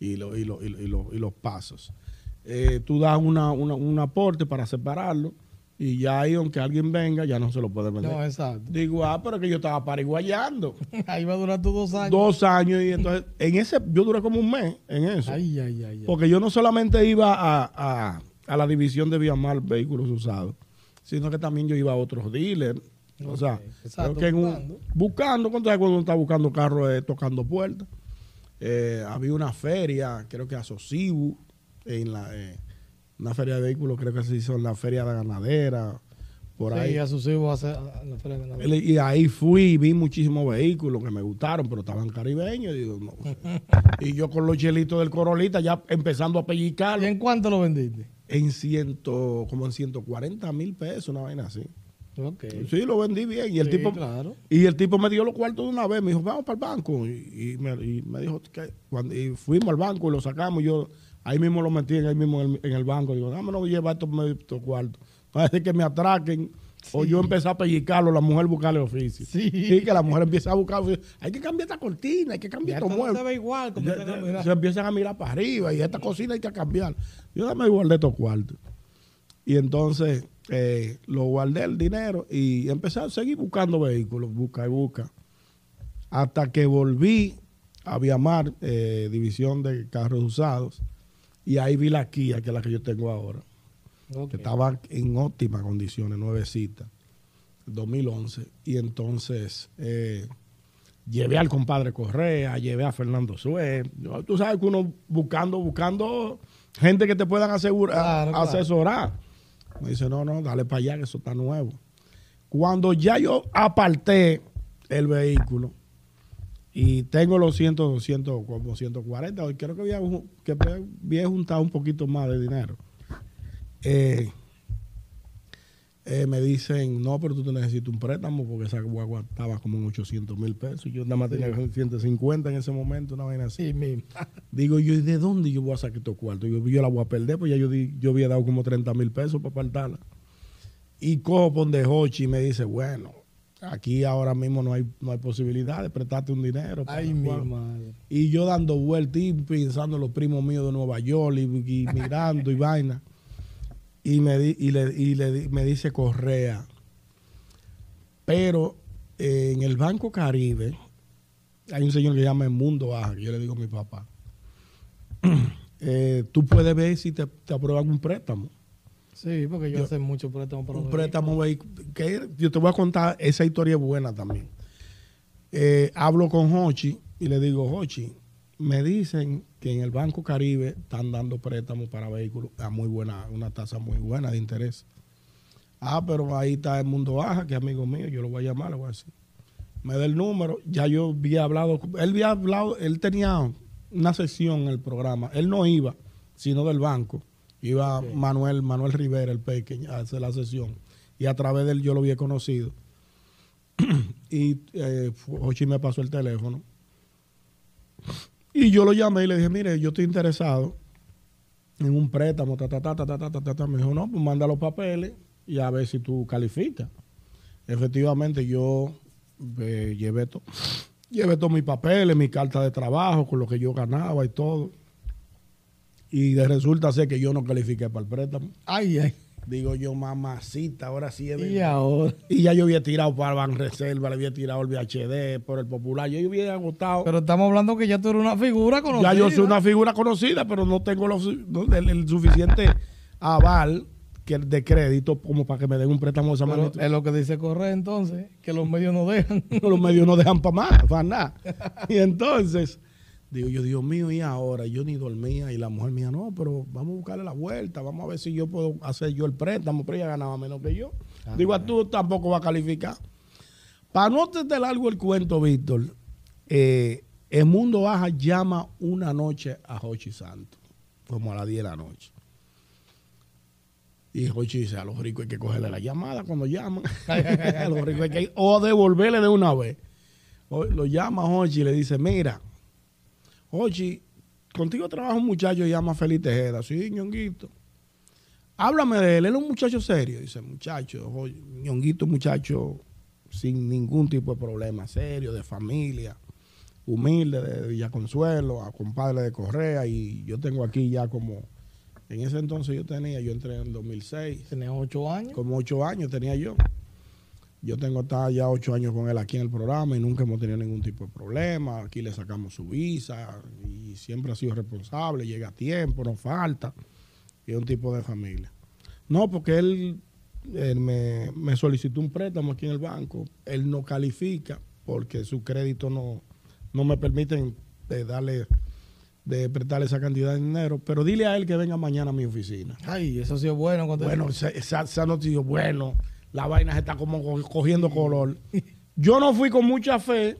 [SPEAKER 2] y, lo- y, lo- y lo- y lo- y los pasos. Eh, tú das una, una- un aporte para separarlo y ya ahí, aunque alguien venga, ya no se lo puede vender.
[SPEAKER 1] No, exacto.
[SPEAKER 2] Digo, ah, pero que yo estaba pariguayando.
[SPEAKER 1] Ahí va a durar tus dos años.
[SPEAKER 2] Dos años y entonces, en ese, yo duré como un mes en eso.
[SPEAKER 1] Ay, ay, ay. ay.
[SPEAKER 2] Porque yo no solamente iba a, a- a la división de Viamar Vehículos Usados, sino que también yo iba a otros dealers. O sea,
[SPEAKER 1] exacto,
[SPEAKER 2] que en un-
[SPEAKER 1] buscando.
[SPEAKER 2] buscando, ¿cuánto es cuando uno está buscando carros eh, tocando puertas? Eh, había una feria, creo que a Sosibu, en la, eh, una feria de vehículos, creo que se hizo en la feria de ganadera, por
[SPEAKER 1] Sí,
[SPEAKER 2] ahí.
[SPEAKER 1] a sus hijos a la feria de Navidad.
[SPEAKER 2] Y ahí fui y vi muchísimos vehículos que me gustaron, pero estaban caribeños. Y, digo, no sé. y yo con los chelitos del Corolita ya empezando a
[SPEAKER 1] ¿Y
[SPEAKER 2] pellizcarlo
[SPEAKER 1] en cuánto lo vendiste?
[SPEAKER 2] en ciento, como en 140 mil pesos, una vaina así.
[SPEAKER 1] Ok.
[SPEAKER 2] Sí, lo vendí bien. Y el
[SPEAKER 1] Sí,
[SPEAKER 2] tipo
[SPEAKER 1] claro.
[SPEAKER 2] y el tipo me dio los cuartos de una vez. Me dijo, vamos para el banco. Y, y me, y me dijo que cuando y fuimos al banco y lo sacamos. Yo ahí mismo lo metí, ahí mismo en el, en el banco. Digo, dámonos llevar estos, estos cuartos. Decir que me atraquen. O yo empecé a pellizcarlo, la mujer buscarle oficio.
[SPEAKER 1] Sí.
[SPEAKER 2] que la mujer empieza a buscar oficio. Hay que cambiar esta cortina, hay que cambiar
[SPEAKER 1] esto
[SPEAKER 2] estos
[SPEAKER 1] no se
[SPEAKER 2] muebles.
[SPEAKER 1] ve igual. Como
[SPEAKER 2] Ya-
[SPEAKER 1] se
[SPEAKER 2] ya- empiezan a mirar para arriba y esta cocina hay que cambiar. Yo dame guardé estos cuartos. Y entonces eh, lo guardé el dinero y empecé a seguir buscando vehículos, busca y busca. Hasta que volví a Viamar, eh, división de carros usados, y ahí vi la Kia, que es la que yo tengo ahora, que estaba en óptimas condiciones, nuevecita, 2011. Y entonces eh, llevé al compadre Correa, llevé a Fernando Sue. Yo- Tú sabes que uno buscando, buscando gente que te puedan asegurar,
[SPEAKER 1] Claro, claro.
[SPEAKER 2] Me dice, no, no, dale para allá, que eso está nuevo. Cuando ya yo aparté el vehículo y tengo los 100, 200, como 140, hoy creo que había, ju- que había juntado un poquito más de dinero. Eh, eh, me dicen, no, pero tú te necesitas un préstamo porque esa guagua estaba como en 800 mil pesos. Yo nada más tenía 150 en ese momento, una vaina así.
[SPEAKER 1] Sí.
[SPEAKER 2] Digo yo, ¿y de dónde yo voy a sacar estos cuartos? Yo, yo la voy a perder, pues ya yo, di- yo había dado como 30 mil pesos para apartarla. Y cojo ponde Hochi y me dice, bueno, aquí ahora mismo no hay, no hay posibilidad de prestarte un dinero.
[SPEAKER 1] Ay, mi
[SPEAKER 2] guagua".
[SPEAKER 1] madre.
[SPEAKER 2] Y yo dando vueltas y pensando en los primos míos de Nueva York y, y mirando y vaina. Y me, di- y le, y le di- me dice Correa. Pero eh, en el Banco Caribe hay un señor que se llama El Mundo Baja, que yo le digo a mi papá. eh, tú puedes ver si te, te aprueban un préstamo.
[SPEAKER 1] Sí, porque yo,
[SPEAKER 2] Yo-
[SPEAKER 1] hace mucho préstamo para
[SPEAKER 2] un
[SPEAKER 1] los
[SPEAKER 2] préstamo que yo te voy a contar esa historia es buena también Eh, hablo con Hochi y le digo Hochi me dicen que en el Banco Caribe están dando préstamos para vehículos a muy buena una tasa muy buena de interés. Ah pero ahí está el mundo baja que amigo mío yo lo voy a llamar le voy a decir. Me da el número ya yo había hablado él había hablado él tenía una sesión en el programa él no iba sino del banco. Iba Manuel Manuel Rivera el pequeño a hacer la sesión. Y a través de él yo lo había conocido. Y eh, Hochi me pasó el teléfono y yo lo llamé y le dije mire yo estoy interesado en un préstamo ta ta ta ta ta ta ta, ta, me dijo no pues manda los papeles y a ver si tú calificas efectivamente yo eh, llevé todo llevé todos mis papeles mi carta de trabajo con lo que yo ganaba y todo. Y de resulta ser que yo no califiqué para el préstamo.
[SPEAKER 1] Ay, ay.
[SPEAKER 2] Digo yo, mamacita, ahora sí es.
[SPEAKER 1] Y ahora.
[SPEAKER 2] Y ya yo había tirado para Ban Reserva, le había tirado el VHD por el Popular. Yo había agotado.
[SPEAKER 1] Pero estamos hablando que ya tú eres una figura conocida.
[SPEAKER 2] ya yo soy una figura conocida, pero no tengo los- el, el suficiente aval que, de crédito como para que me den un préstamo de esa magnitud.
[SPEAKER 1] es lo que dice Correa entonces, que los medios no dejan.
[SPEAKER 2] Los medios no dejan para más, para nada. Y entonces, digo yo, Dios mío, y ahora yo ni dormía. Y la mujer mía, no, pero vamos a buscarle la vuelta, vamos a ver si yo puedo hacer yo el préstamo, pero ella ganaba menos que yo. digo, a tú tampoco vas a calificar. Para no te largo el cuento, Víctor, eh, el Mundo Baja llama una noche a Jochi Santos, como a las 10 de la noche. Y Jochi dice, a los ricos hay que cogerle la llamada cuando llaman. a los ricos hay que o devolverle de una vez. O- lo llama Jochi y le dice, mira, Jochi, contigo trabaja un muchacho que llama Feliz Tejeda. Sí, ñonguito. Háblame de él, él es un muchacho serio. Dice, muchacho, Jo- ñonguito, muchacho sin ningún tipo de problema, serio, de familia, humilde, de Villaconsuelo, a compadre de Correa. Y yo tengo aquí ya como, en ese entonces yo tenía, yo entré en el 2006,
[SPEAKER 1] Tenía ocho años.
[SPEAKER 2] como ocho años tenía yo. Yo tengo hasta ya ocho años con él aquí en el programa y nunca hemos tenido ningún tipo de problema. Aquí le sacamos su visa y siempre ha sido responsable, llega a tiempo, no falta. Y es un tipo de familia. No, porque él, él me, me solicitó un préstamo aquí en el banco. Él no califica porque su crédito no, no me permiten de darle, de prestarle esa cantidad de dinero. Pero dile a él que venga mañana a mi oficina.
[SPEAKER 1] Ay, eso sí es bueno. Cuando
[SPEAKER 2] Bueno, esa, esa, esa noticia, bueno, la vaina se está como co- cogiendo color. Yo no fui con mucha fe,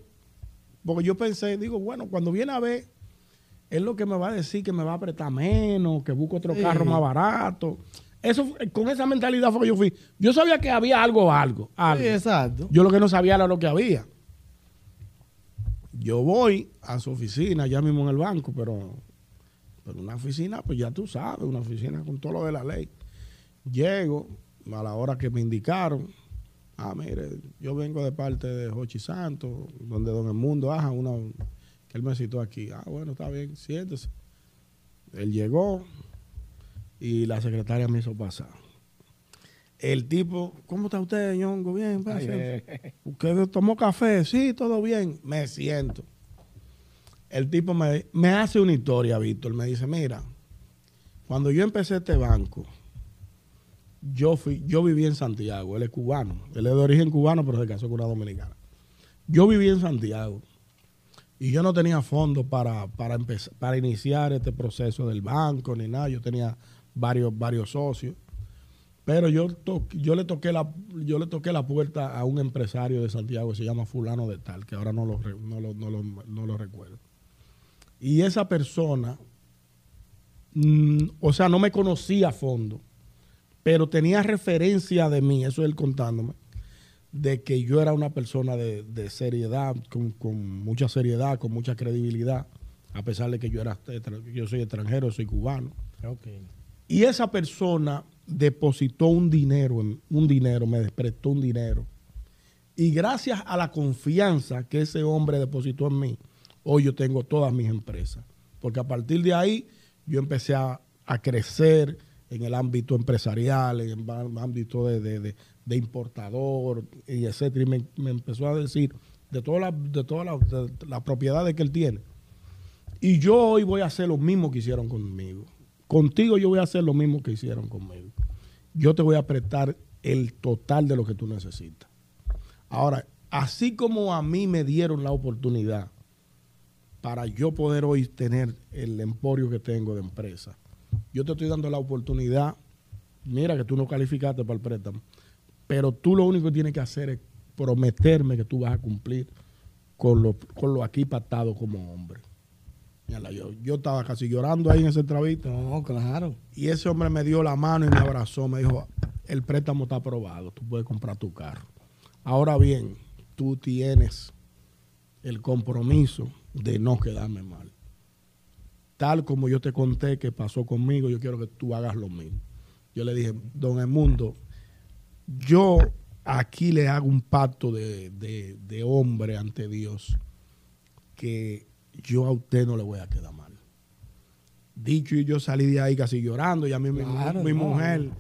[SPEAKER 2] porque yo pensé, digo, bueno, cuando viene a ver, es lo que me va a decir que me va a apretar menos, que busco otro
[SPEAKER 1] Sí.
[SPEAKER 2] carro más barato. Eso, con esa mentalidad fue que yo fui. Yo sabía que había algo, algo, algo.
[SPEAKER 1] Sí, exacto.
[SPEAKER 2] Yo lo que no sabía era lo que había. Yo voy a su oficina, ya mismo en el banco, pero, pero una oficina, pues ya tú sabes, una oficina con todo lo de la ley. Llego a la hora que me indicaron. Ah, mire, yo vengo de parte de Jochi Santos, donde Don El Mundo Aja, una, que él me citó aquí. Ah, bueno, está bien, siéntese. Él llegó y la secretaria me hizo pasar. El tipo, ¿cómo está usted, Ñongo? Bien,
[SPEAKER 1] Ay,
[SPEAKER 2] pase.
[SPEAKER 1] eh,
[SPEAKER 2] ¿Usted tomó café? Sí, todo bien. Me siento. El tipo me, me hace una historia, Víctor. Me dice, mira, cuando yo empecé este banco, yo fui, yo viví en Santiago. Él es cubano. Él es de origen cubano, pero se casó con una dominicana. Yo viví en Santiago. Y yo no tenía fondos para, para, para iniciar este proceso del banco ni nada. Yo tenía varios, varios socios. Pero yo, to- yo, le toqué la, yo le toqué la puerta a un empresario de Santiago que se llama Fulano de Tal, que ahora no lo, no lo, no lo- no lo recuerdo. Y esa persona, mm, o sea, no me conocía a fondo, pero tenía referencia de mí, eso es él contándome, de que yo era una persona de, de seriedad, con, con mucha seriedad, con mucha credibilidad, a pesar de que yo, era, yo soy extranjero, soy cubano. Y esa persona depositó un dinero, un dinero, me prestó un dinero. Y gracias a la confianza que ese hombre depositó en mí, hoy yo tengo todas mis empresas. Porque a partir de ahí yo empecé a, a crecer en el ámbito empresarial, en el ámbito de, de- de- importador, y etcétera. Y me, me empezó a decir de todas las de todas las- las propiedades que él tiene. Y yo hoy voy a hacer lo mismo que hicieron conmigo. Contigo yo voy a hacer lo mismo que hicieron conmigo. Yo te voy a prestar el total de lo que tú necesitas. Ahora, así como a mí me dieron la oportunidad para yo poder hoy tener el emporio que tengo de empresa, yo te estoy dando la oportunidad, mira que tú no calificaste para el préstamo, pero tú lo único que tienes que hacer es prometerme que tú vas a cumplir con lo, con lo aquí pactado como hombre. Mira, yo, yo estaba casi llorando ahí en ese entrevista.
[SPEAKER 1] No, claro.
[SPEAKER 2] Y ese hombre me dio la mano y me abrazó, me dijo, el préstamo está aprobado, tú puedes comprar tu carro. Ahora bien, tú tienes el compromiso de no quedarme mal. Tal como yo te conté que pasó conmigo, yo quiero que tú hagas lo mismo. Yo le dije, don Emundo, yo aquí le hago un pacto de, de, de hombre ante Dios que yo a usted no le voy a quedar mal. Dicho y yo salí de ahí casi llorando y a mí mi-
[SPEAKER 1] Claro,
[SPEAKER 2] mi,
[SPEAKER 1] no.
[SPEAKER 2] mujer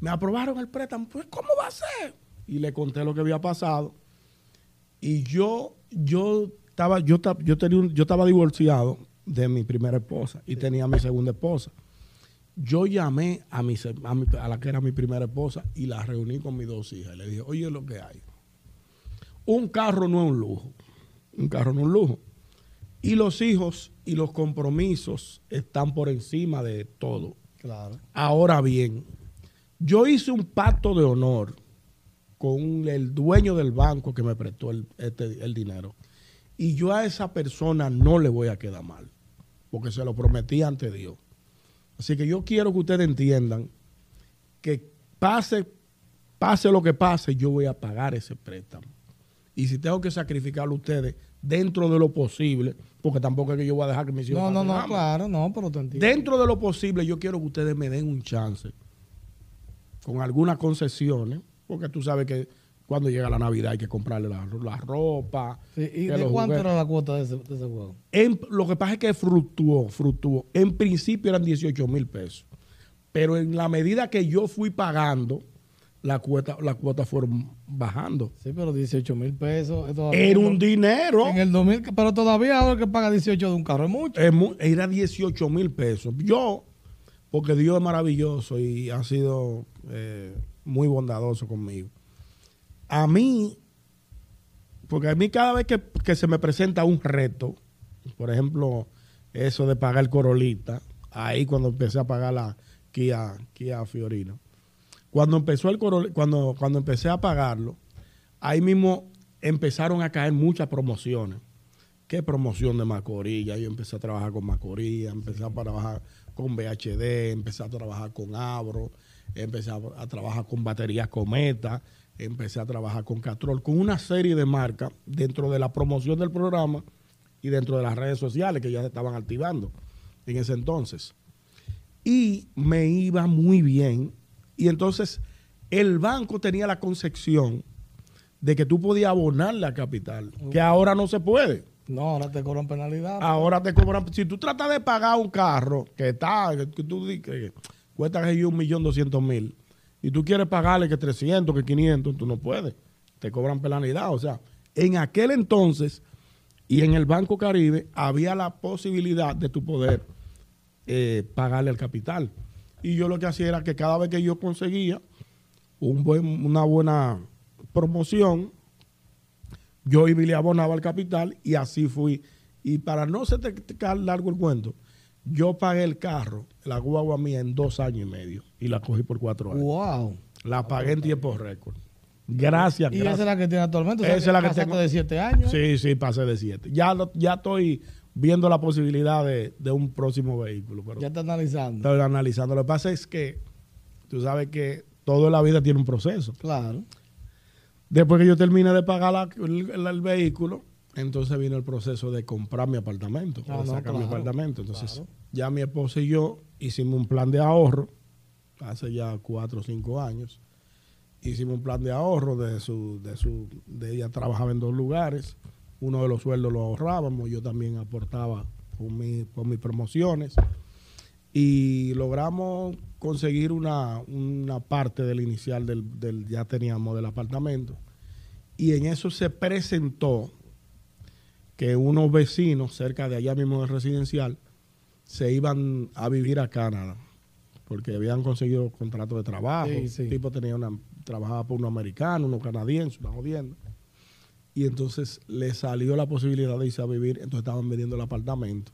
[SPEAKER 2] me aprobaron el préstamo. Pues, ¿cómo va a ser? Y le conté lo que había pasado. Y yo, yo estaba, yo, yo tenía un- yo estaba divorciado de mi primera esposa y tenía mi segunda esposa. Yo llamé a, mi, a, mi- a la que era mi primera esposa y la reuní con mis dos hijas. Le dije, oye, lo que hay. Un carro no es un lujo. Un carro no es un lujo. Y los hijos y los compromisos están por encima de todo.
[SPEAKER 1] Claro.
[SPEAKER 2] Ahora bien, yo hice un pacto de honor con el dueño del banco que me prestó el, este- el dinero. Y yo a esa persona no le voy a quedar mal, porque se lo prometí ante Dios. Así que yo quiero que ustedes entiendan que pase, pase lo que pase, yo voy a pagar ese préstamo. Y si tengo que sacrificarlo a ustedes dentro de lo posible, porque tampoco es que yo voy a dejar que mis hijos
[SPEAKER 1] No, no, no, claro, no, pero te entiendo.
[SPEAKER 2] Dentro de lo posible, yo quiero que ustedes me den un chance con algunas concesiones, porque tú sabes que cuando llega la Navidad hay que comprarle la, la ropa.
[SPEAKER 1] Sí, ¿Y de cuánto era la cuota de ese, de ese juego?
[SPEAKER 2] En- lo que pasa es que fluctuó, fluctuó. En principio eran 18 mil pesos, pero en la medida que yo fui pagando, la cuota, la cuota fueron bajando.
[SPEAKER 1] Sí, pero 18 mil pesos.
[SPEAKER 2] Era un dinero.
[SPEAKER 1] En el 2000, pero todavía ahora que paga 18 de un carro es mucho.
[SPEAKER 2] Es mu- era 18 mil pesos. Yo, porque Dios es maravilloso y ha sido eh, muy bondadoso conmigo. A mí, porque a mí cada vez que, que se me presenta un reto, por ejemplo, eso de pagar Corolita, ahí cuando empecé a pagar la Kia, Kia Fiorino, cuando empezó el cuando, cuando empecé a pagarlo, ahí mismo empezaron a caer muchas promociones. ¿Qué promoción de Macorís? Ya yo empecé a trabajar con Macorís, empecé a trabajar con VHD, empecé a trabajar con Abro, empecé a trabajar con baterías Cometa, empecé a trabajar con Catrol, con una serie de marcas dentro de la promoción del programa y dentro de las redes sociales que ya se estaban activando en ese entonces. Y me iba muy bien. Y entonces el banco tenía la concepción de que tú podías abonarle a capital, que ahora no se puede.
[SPEAKER 1] No, ahora te cobran penalidad.
[SPEAKER 2] Ahora te cobran. Si tú tratas de pagar un carro que está, que tú di- que cuesta que yo un millón doscientos mil, y tú quieres pagarle que 300, que 500, tú no puedes. Te cobran penalidad. O sea, en aquel entonces y en el Banco Caribe había la posibilidad de tu poder eh, pagarle el capital. Y yo lo que hacía era que cada vez que yo conseguía un buen- una buena promoción, yo iba y le abonaba el capital y así fui. Y para no se te largo el cuento, yo pagué el carro, la guagua mía, en dos años y medio y la cogí por cuatro años.
[SPEAKER 1] Wow.
[SPEAKER 2] La pagué en tiempo récord. Gracias,
[SPEAKER 1] Y esa es la que tiene actualmente. O sea,
[SPEAKER 2] Esa es la que tengo.
[SPEAKER 1] de 7 años.
[SPEAKER 2] Sí, sí, pasé de siete. Ya, lo- ya estoy viendo la posibilidad de, de un próximo vehículo. Pero
[SPEAKER 1] Ya está analizando.
[SPEAKER 2] estoy analizando. Lo que pasa es que tú sabes que toda la vida tiene un proceso.
[SPEAKER 1] Claro.
[SPEAKER 2] Después que yo terminé de pagar la- el, el- el vehículo, entonces vino el proceso de comprar mi apartamento,
[SPEAKER 1] Ah,
[SPEAKER 2] de
[SPEAKER 1] no,
[SPEAKER 2] sacar mi apartamento. Entonces,
[SPEAKER 1] claro.
[SPEAKER 2] ya mi esposa y yo hicimos un plan de ahorro hace ya cuatro o cinco años. Hicimos un plan de ahorro de su, de su, de ella trabajaba en dos lugares. Uno de los sueldos lo ahorrábamos, yo también aportaba con, mi, con mis promociones. Y logramos conseguir una, una parte del inicial del, del ya teníamos del apartamento. Y en eso se presentó que unos vecinos cerca de allá mismo del residencial se iban a vivir a Canadá porque habían conseguido contrato de trabajo.
[SPEAKER 1] Sí, sí.
[SPEAKER 2] El tipo tenía una, trabajaba por uno americano, uno canadiense, una jodienda. Y entonces le salió la posibilidad de irse a vivir, entonces estaban vendiendo el apartamento.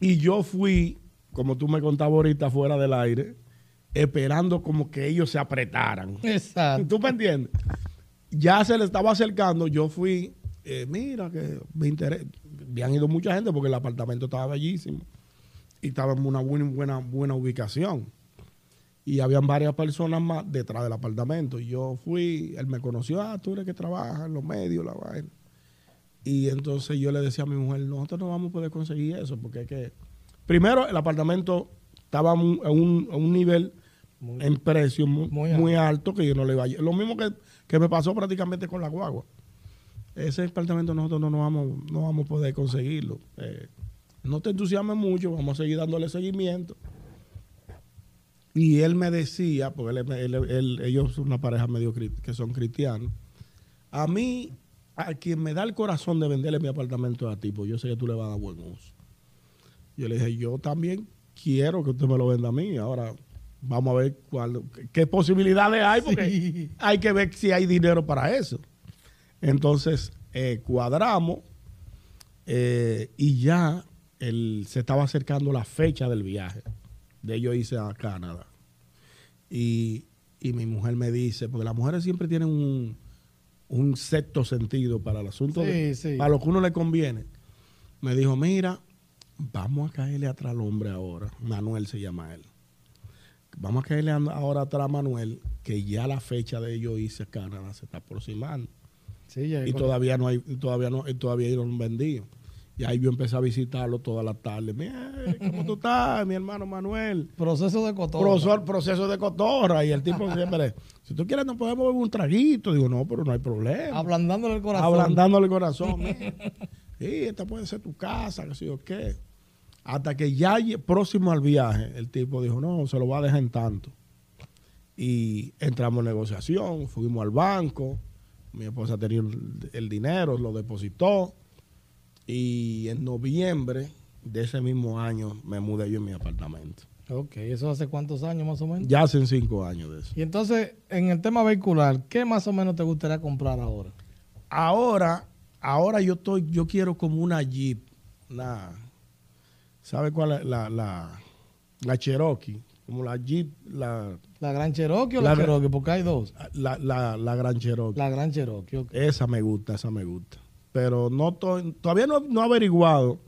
[SPEAKER 2] Y yo fui, como tú me contabas ahorita fuera del aire, esperando como que ellos se apretaran.
[SPEAKER 1] Exacto.
[SPEAKER 2] ¿Tú me entiendes? Ya se le estaba acercando, yo fui, eh, mira que me interesa. Habían ido mucha gente porque el apartamento estaba bellísimo y estaba en una buena, buena, buena ubicación. Y habían varias personas más detrás del apartamento. Y yo fui, él me conoció, ah, tú eres que trabajas en los medios, la vaina. Y entonces yo le decía a mi mujer, nosotros no vamos a poder conseguir eso, porque es que, primero, el apartamento estaba en un, en un- nivel
[SPEAKER 1] Muy-
[SPEAKER 2] en precio muy,
[SPEAKER 1] Muy
[SPEAKER 2] muy alto que yo no le iba a Lo mismo que, que me pasó prácticamente con la guagua. Ese apartamento nosotros no, nos vamos, no vamos a poder conseguirlo. Eh, no te entusiasmes mucho, vamos a seguir dándole seguimiento. Y él me decía, porque él- él- él- ellos son una pareja medio que son cristianos, a mí, a quien me da el corazón de venderle mi apartamento a ti, pues yo sé que tú le vas a dar buen uso. Yo le dije, yo también quiero que usted me lo venda a mí. Ahora vamos a ver cuál, qué, qué posibilidades hay, porque
[SPEAKER 1] Sí.
[SPEAKER 2] hay que ver si hay dinero para eso. Entonces, eh, cuadramos eh, y ya el- se estaba acercando la fecha del viaje de ellos irse a Canadá. Y, y mi mujer me dice, porque las mujeres siempre tienen un, un sexto sentido para el asunto, de-
[SPEAKER 1] Sí,
[SPEAKER 2] para lo que uno le conviene. Me dijo, mira, vamos a caerle atrás al hombre ahora. Manuel se llama él. Vamos a caerle ahora atrás a Manuel, que ya la fecha de ellos irse a Canadá se está aproximando.
[SPEAKER 1] Sí,
[SPEAKER 2] Y todavía no hay, todavía no, todavía no han vendido. Y ahí yo empecé a visitarlo toda la tarde. Mira, ¿cómo tú estás, mi hermano Manuel?
[SPEAKER 1] Proceso de cotorra.
[SPEAKER 2] Profesor, proceso de cotorra. Y el tipo siempre, si tú quieres, nos podemos beber un traguito. Digo, no, pero no hay problema.
[SPEAKER 1] Ablandándole el corazón.
[SPEAKER 2] Ablandándole el corazón. Sí, esta puede ser tu casa, que sé yo qué. Hasta que ya próximo al viaje, el tipo dijo, no, se lo va a dejar en tanto. Y entramos en negociación, fuimos al banco, mi esposa tenía el dinero, lo depositó. Y en noviembre de ese mismo año me mudé yo en mi apartamento.
[SPEAKER 1] Ok, ¿eso hace cuántos años más o menos?
[SPEAKER 2] Ya hacen cinco años de eso.
[SPEAKER 1] Y entonces, en el tema vehicular, ¿qué más o menos te gustaría comprar ahora?
[SPEAKER 2] Ahora, ahora yo estoy, yo quiero como una Jeep, una, ¿sabe cuál es? La, la, la Cherokee, como la Jeep, la,
[SPEAKER 1] ¿La Gran Cherokee o
[SPEAKER 2] La
[SPEAKER 1] la, Cherokee? Porque hay dos.
[SPEAKER 2] la, la, la Gran Cherokee.
[SPEAKER 1] La Gran Cherokee, ok.
[SPEAKER 2] Esa me gusta, esa me gusta. Pero no estoy- todavía no, no he averiguado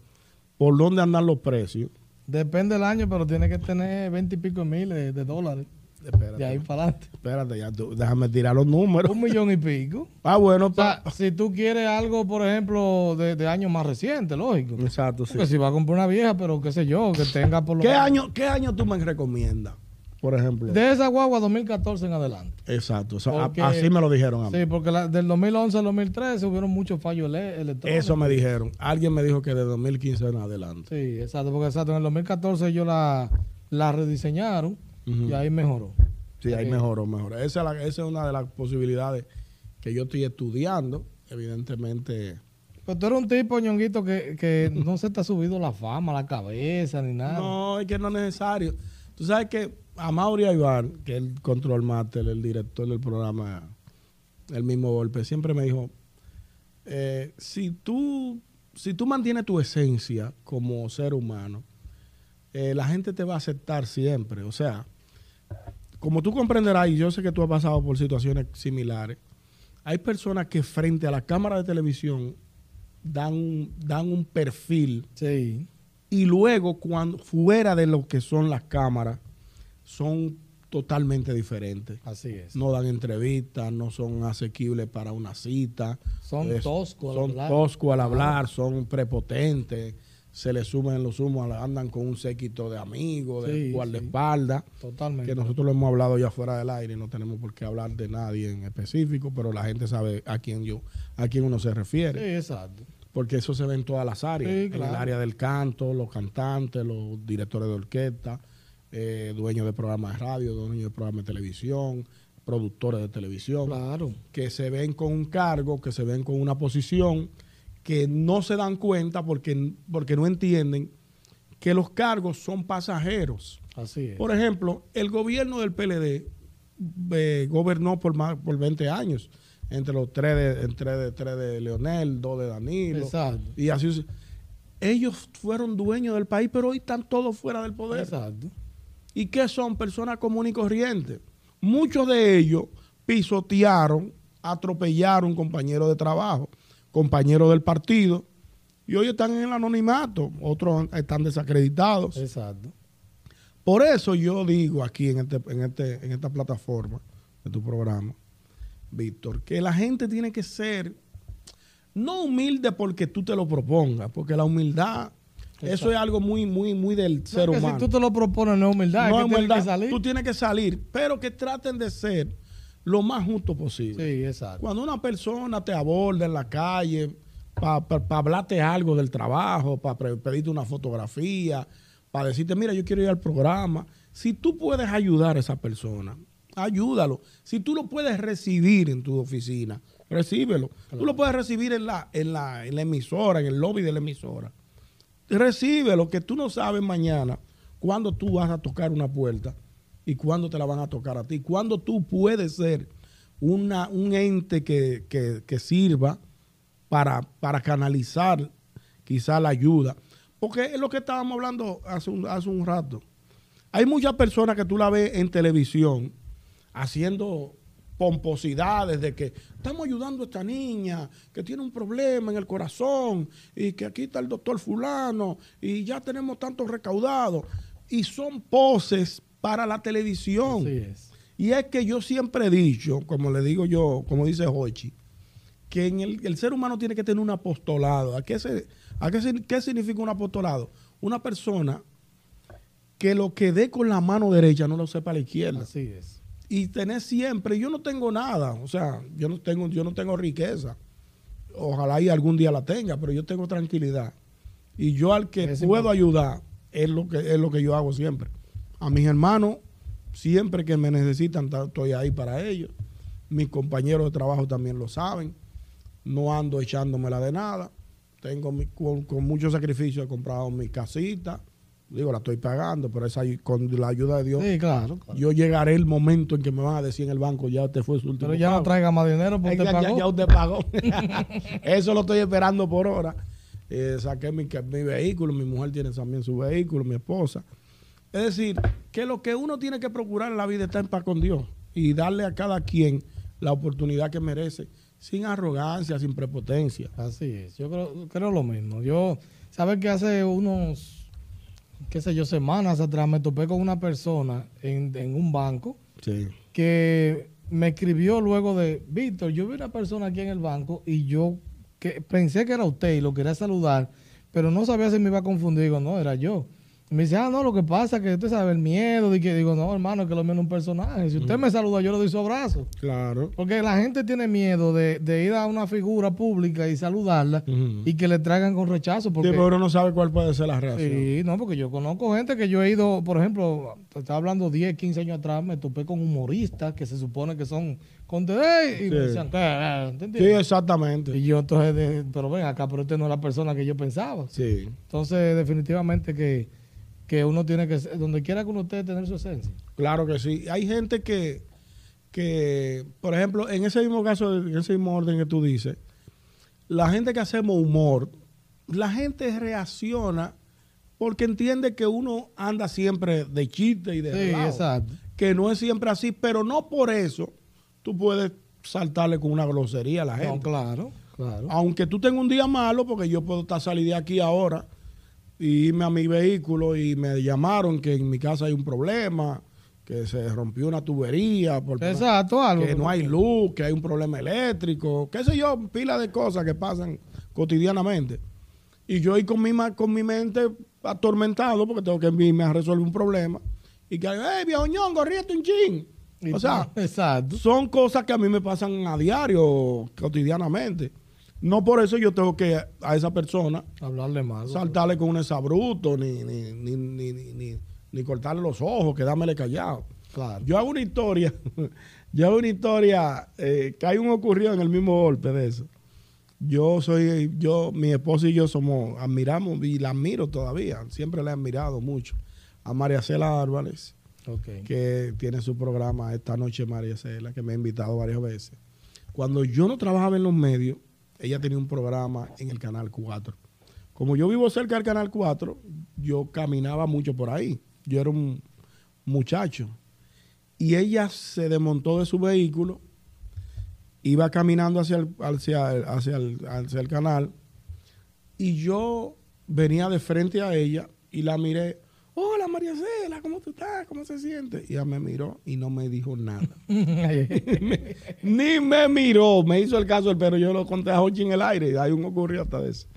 [SPEAKER 2] por dónde andan los precios.
[SPEAKER 1] Depende del año, pero tiene que tener 20 y pico de miles de, de dólares.
[SPEAKER 2] Espérate,
[SPEAKER 1] De ahí para adelante.
[SPEAKER 2] espérate, ya tú- déjame tirar los números.
[SPEAKER 1] Un millón y pico.
[SPEAKER 2] Ah, bueno,
[SPEAKER 1] O sea, si tú quieres algo, por ejemplo, de, de años más recientes, lógico.
[SPEAKER 2] exacto, sí.
[SPEAKER 1] Porque si vas a comprar una vieja, pero qué sé yo, que tenga por lo
[SPEAKER 2] ¿Qué año, ¿Qué año tú me recomiendas? Por ejemplo.
[SPEAKER 1] De esa guagua 2014 en adelante.
[SPEAKER 2] Exacto, o sea, a-
[SPEAKER 1] Porque-
[SPEAKER 2] así me lo dijeron a mí.
[SPEAKER 1] Sí, porque la- del 2011 al 2013 hubieron muchos fallos ele- electrónicos.
[SPEAKER 2] Eso me dijeron. Alguien me dijo que de 2015 en adelante.
[SPEAKER 1] Sí, exacto, porque exacto, en el 2014 ellos la, la rediseñaron y ahí mejoró.
[SPEAKER 2] Sí, ahí
[SPEAKER 1] Ok.
[SPEAKER 2] mejoró, mejoró. Esa es, la- esa es una de las posibilidades que yo estoy estudiando. Evidentemente,
[SPEAKER 1] Pero tú eres un tipo, ñonguito, que, que no se te ha subido la fama, la cabeza, ni nada.
[SPEAKER 2] no, es que no es necesario. Tú sabes que a Mauri Aybar, que es el control master, el director del programa El mismo golpe, siempre me dijo, eh, si, tú, si tú mantienes tu esencia como ser humano, eh, la gente te va a aceptar siempre. O sea, como tú comprenderás, y yo sé que tú has pasado por situaciones similares, hay personas que frente a la cámara de televisión dan, un- dan un perfil
[SPEAKER 1] Sí,
[SPEAKER 2] y luego cuando fuera de lo que son las cámaras son totalmente diferentes.
[SPEAKER 1] así es.
[SPEAKER 2] No dan entrevistas, no son asequibles para una cita.
[SPEAKER 1] Son toscos al
[SPEAKER 2] Son
[SPEAKER 1] hablar.
[SPEAKER 2] toscos al hablar, son prepotentes, se les suben los humos, andan con un séquito de amigos, de
[SPEAKER 1] Sí,
[SPEAKER 2] guardaespaldas,
[SPEAKER 1] Totalmente.
[SPEAKER 2] que nosotros lo hemos hablado ya fuera del aire y no tenemos por qué hablar de nadie en específico, pero la gente sabe a quién yo, a quién uno se
[SPEAKER 1] Sí,
[SPEAKER 2] refiere
[SPEAKER 1] exacto.
[SPEAKER 2] porque eso se ve en todas las áreas,
[SPEAKER 1] Sí,
[SPEAKER 2] en el
[SPEAKER 1] claro.
[SPEAKER 2] área del canto, los cantantes, los directores de orquesta, eh, dueños de programas de radio, dueños de programas de televisión, productores de televisión,
[SPEAKER 1] Claro.
[SPEAKER 2] que se ven con un cargo, que se ven con una posición, que no se dan cuenta porque, porque no entienden que los cargos son pasajeros.
[SPEAKER 1] Así es.
[SPEAKER 2] Por ejemplo, el gobierno del PLD eh, gobernó por más por 20 años, entre los tres de, entre de, tres de Leonel, dos de Danilo.
[SPEAKER 1] Exacto.
[SPEAKER 2] Y así ellos fueron dueños del país, pero hoy están todos fuera del poder.
[SPEAKER 1] Exacto.
[SPEAKER 2] ¿Y qué son? Personas comunes y corrientes. Muchos de ellos pisotearon, atropellaron compañeros de trabajo, compañeros del partido, y hoy están en el anonimato, otros están desacreditados.
[SPEAKER 1] Exacto.
[SPEAKER 2] Por eso yo digo aquí en, este, en, este, en esta plataforma de tu programa, Víctor, que la gente tiene que ser no humilde porque tú te lo propongas, porque la humildad, eso es algo muy, muy, muy del ser
[SPEAKER 1] No, que
[SPEAKER 2] humano.
[SPEAKER 1] Si tú te lo propones, no es humildad,
[SPEAKER 2] No
[SPEAKER 1] es
[SPEAKER 2] es
[SPEAKER 1] que tienes
[SPEAKER 2] humildad,
[SPEAKER 1] que salir.
[SPEAKER 2] Tú tienes que salir, pero que traten de ser lo más justo posible.
[SPEAKER 1] Sí, exacto.
[SPEAKER 2] Cuando una persona te aborda en la calle para hablarte algo del trabajo, para pedirte una fotografía, para decirte, mira, yo quiero ir al programa, si tú puedes ayudar a esa persona, ayúdalo. Si tú lo puedes recibir en tu oficina, recíbelo. Tú lo puedes recibir en la, en, la, en la emisora, en el lobby de la emisora. Recíbelo, que tú no sabes mañana cuándo tú vas a tocar una puerta y cuándo te la van a tocar a ti. Cuándo tú puedes ser una, un ente que, que- que sirva para, para canalizar quizá la ayuda. Porque es lo que estábamos hablando hace un, hace un rato. Hay muchas personas que tú la ves en televisión haciendo pomposidades de que estamos ayudando a esta niña que tiene un problema en el corazón y que aquí está el doctor fulano y ya tenemos tantos recaudados. Y son poses para la televisión.
[SPEAKER 1] Así es.
[SPEAKER 2] Y es que yo siempre he dicho, como le digo yo, como dice Hochi, que en el, el ser humano tiene que tener un apostolado. ¿A qué, se, a qué, qué significa un apostolado? Una persona que lo que dé con la mano derecha no lo sepa la izquierda.
[SPEAKER 1] Así es.
[SPEAKER 2] Y tener siempre, yo no tengo nada, o sea, yo no tengo, yo no tengo riqueza. Ojalá y algún día la tenga, pero yo tengo tranquilidad. Y yo al que
[SPEAKER 1] Es
[SPEAKER 2] puedo
[SPEAKER 1] importante.
[SPEAKER 2] ayudar es lo que es lo que yo hago siempre. A mis hermanos, siempre que me necesitan, ta- estoy ahí para ellos. Mis compañeros de trabajo también lo saben. No ando echándomela de nada. Tengo mi- con, con mucho sacrificio he comprado mi casita. Digo, la estoy pagando, pero esa, con la ayuda de Dios
[SPEAKER 1] Sí, claro. claro.
[SPEAKER 2] yo llegaré el momento en que me van a decir en el banco, ya te fue su último
[SPEAKER 1] Pero ya no traiga más dinero porque
[SPEAKER 2] ya, ya- usted pagó. Eso lo estoy esperando por hora. Eh, saqué mi, mi vehículo, mi mujer tiene también su vehículo, mi esposa. Es decir, que lo que uno tiene que procurar en la vida está en paz con Dios y darle a cada quien la oportunidad que merece, sin arrogancia, sin prepotencia.
[SPEAKER 1] Así es. Yo creo, creo lo mismo. Yo, ¿sabes que hace unos, qué sé yo, semanas atrás me topé con una persona en, en un banco
[SPEAKER 2] Sí.
[SPEAKER 1] que me escribió luego de, Víctor, yo vi una persona aquí en el banco y yo que pensé que era usted y lo quería saludar, pero no sabía si me iba a confundir. Digo, no, era yo. Me dice, ah, no, lo que pasa es que usted sabe el miedo. Y que digo, no, hermano, que lo mío no es un personaje. Si usted me saluda, yo le doy su abrazo.
[SPEAKER 2] Claro.
[SPEAKER 1] Porque la gente tiene miedo de, de ir a una figura pública y saludarla y que le traigan con rechazo. Porque,
[SPEAKER 2] Sí, pero uno no sabe cuál puede ser la reacción.
[SPEAKER 1] Sí, no, porque yo conozco gente que yo he ido, por ejemplo, te estaba hablando 10, 15 años atrás, me topé con humoristas que se supone que son conte y me decían, ¿qué? ¿Te
[SPEAKER 2] Sí, exactamente.
[SPEAKER 1] Y yo entonces, pero ven acá, pero esta no es la persona que yo pensaba.
[SPEAKER 2] Sí.
[SPEAKER 1] Entonces, definitivamente que, que uno tiene que, ser- donde quiera que uno esté, tener su esencia.
[SPEAKER 2] Claro que sí. Hay gente que, que, por ejemplo, en ese mismo caso, en ese mismo orden que tú dices, la gente que hacemos humor, la gente reacciona porque entiende que uno anda siempre de chiste y de
[SPEAKER 1] Sí, exacto.
[SPEAKER 2] que no es siempre así, pero no por eso tú puedes saltarle con una grosería a la gente.
[SPEAKER 1] No, claro, claro.
[SPEAKER 2] Aunque tú tengas un día malo, porque yo puedo estar salir de aquí ahora y irme a mi vehículo y me llamaron que en mi casa hay un problema, que se rompió una tubería, por
[SPEAKER 1] Exacto, algo.
[SPEAKER 2] que no hay luz, que hay un problema eléctrico, qué sé yo, pila de cosas que pasan cotidianamente. Y yo ahí con mi, con mi mente atormentado porque tengo que irme a resolver un problema. Y que, hey, viejo ñongo, ríete un chin. O sea,
[SPEAKER 1] exacto.
[SPEAKER 2] son cosas que a mí me pasan a diario, cotidianamente. No por eso yo tengo que a esa persona
[SPEAKER 1] Hablarle mal.
[SPEAKER 2] saltarle con un exabruto, ni, ni, ni, ni, ni, ni- ni cortarle los ojos, quedármele callado.
[SPEAKER 1] Claro.
[SPEAKER 2] Yo hago una historia, yo hago una historia eh, que hay un ocurrido en el mismo golpe de eso. Yo soy, yo, mi esposa y yo somos, admiramos y la admiro todavía, siempre la he admirado mucho. A María Cela Álvarez, que tiene su programa esta noche, María Cela, que me ha invitado varias veces. Cuando yo no trabajaba en los medios, ella tenía un programa en el Canal 4. Como yo vivo cerca del Canal 4, yo caminaba mucho por ahí. Yo era un muchacho. Y ella se desmontó de su vehículo, iba caminando hacia el, hacia, hacia hacia el canal, y yo venía de frente a ella y la miré. Hola María Cela, ¿cómo tú estás? ¿Cómo se siente? Y ella me miró y no me dijo nada. Ni me miró, me hizo el caso, pero yo lo conté a Hochi en el aire y ahí un ocurrió hasta de eso.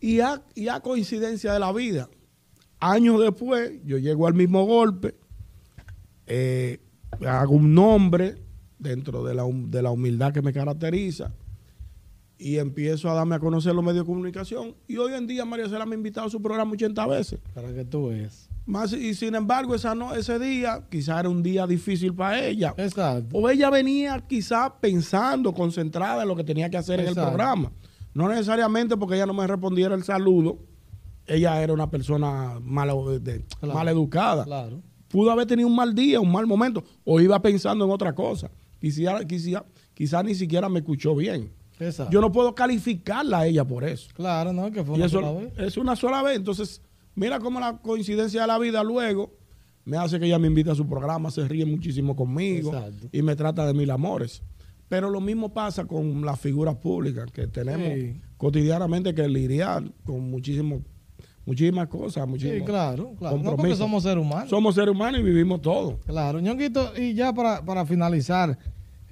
[SPEAKER 2] Y a, y a coincidencia de la vida, años después, yo llego al mismo golpe, eh, hago un nombre dentro de la, de la humildad que me caracteriza y empiezo a darme a conocer los medios de comunicación. Y hoy en día María Cela me ha invitado a su programa 80 veces.
[SPEAKER 1] Para que tú veas.
[SPEAKER 2] Más, y sin embargo, esa no, ese día quizá era un día difícil para ella.
[SPEAKER 1] Exacto.
[SPEAKER 2] O ella venía quizá pensando, concentrada en lo que tenía que hacer en el programa. No necesariamente porque ella no me respondiera el saludo. Ella era una persona mal, de-
[SPEAKER 1] Claro.
[SPEAKER 2] mal educada.
[SPEAKER 1] Claro.
[SPEAKER 2] Pudo haber tenido un mal día, un mal momento, o iba pensando en otra cosa. Quizá, quizá, quizá ni siquiera me escuchó bien.
[SPEAKER 1] Exacto.
[SPEAKER 2] Yo no puedo calificarla a ella por eso.
[SPEAKER 1] Claro, ¿no? Que fue
[SPEAKER 2] Y
[SPEAKER 1] una
[SPEAKER 2] eso
[SPEAKER 1] sola vez.
[SPEAKER 2] es una sola vez. Entonces, mira cómo la coincidencia de la vida luego me hace que ella me invite a su programa, se ríe muchísimo conmigo
[SPEAKER 1] Exacto.
[SPEAKER 2] y me trata de mil amores. Pero lo mismo pasa con las figuras públicas que tenemos
[SPEAKER 1] Sí.
[SPEAKER 2] cotidianamente que lidiar con muchísimo, muchísimas cosas,
[SPEAKER 1] Sí,
[SPEAKER 2] muchísimos
[SPEAKER 1] claro, claro. No, porque somos seres humanos.
[SPEAKER 2] Somos seres humanos y vivimos todo.
[SPEAKER 1] Claro, ñonguito, y ya para, para finalizar,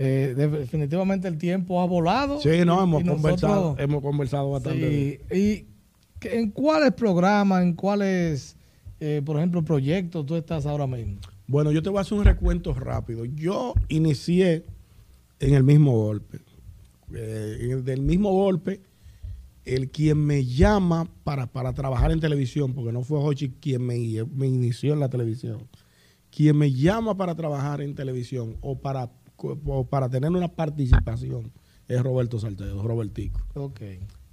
[SPEAKER 1] eh, definitivamente el tiempo ha volado.
[SPEAKER 2] Sí, no, hemos
[SPEAKER 1] nosotros-
[SPEAKER 2] conversado, hemos conversado bastante.
[SPEAKER 1] Sí, y en cuáles programas, en cuáles, eh, por ejemplo, proyectos tú estás ahora mismo.
[SPEAKER 2] Bueno, yo te voy a hacer un recuento rápido. Yo inicié en el mismo golpe. Eh, en el del mismo golpe, el quien me llama para, para trabajar en televisión, porque no fue Hochi quien me, me inició en la televisión, quien me llama para trabajar en televisión o para, para tener una participación es Roberto Salcedo, Robertico.
[SPEAKER 1] Ok,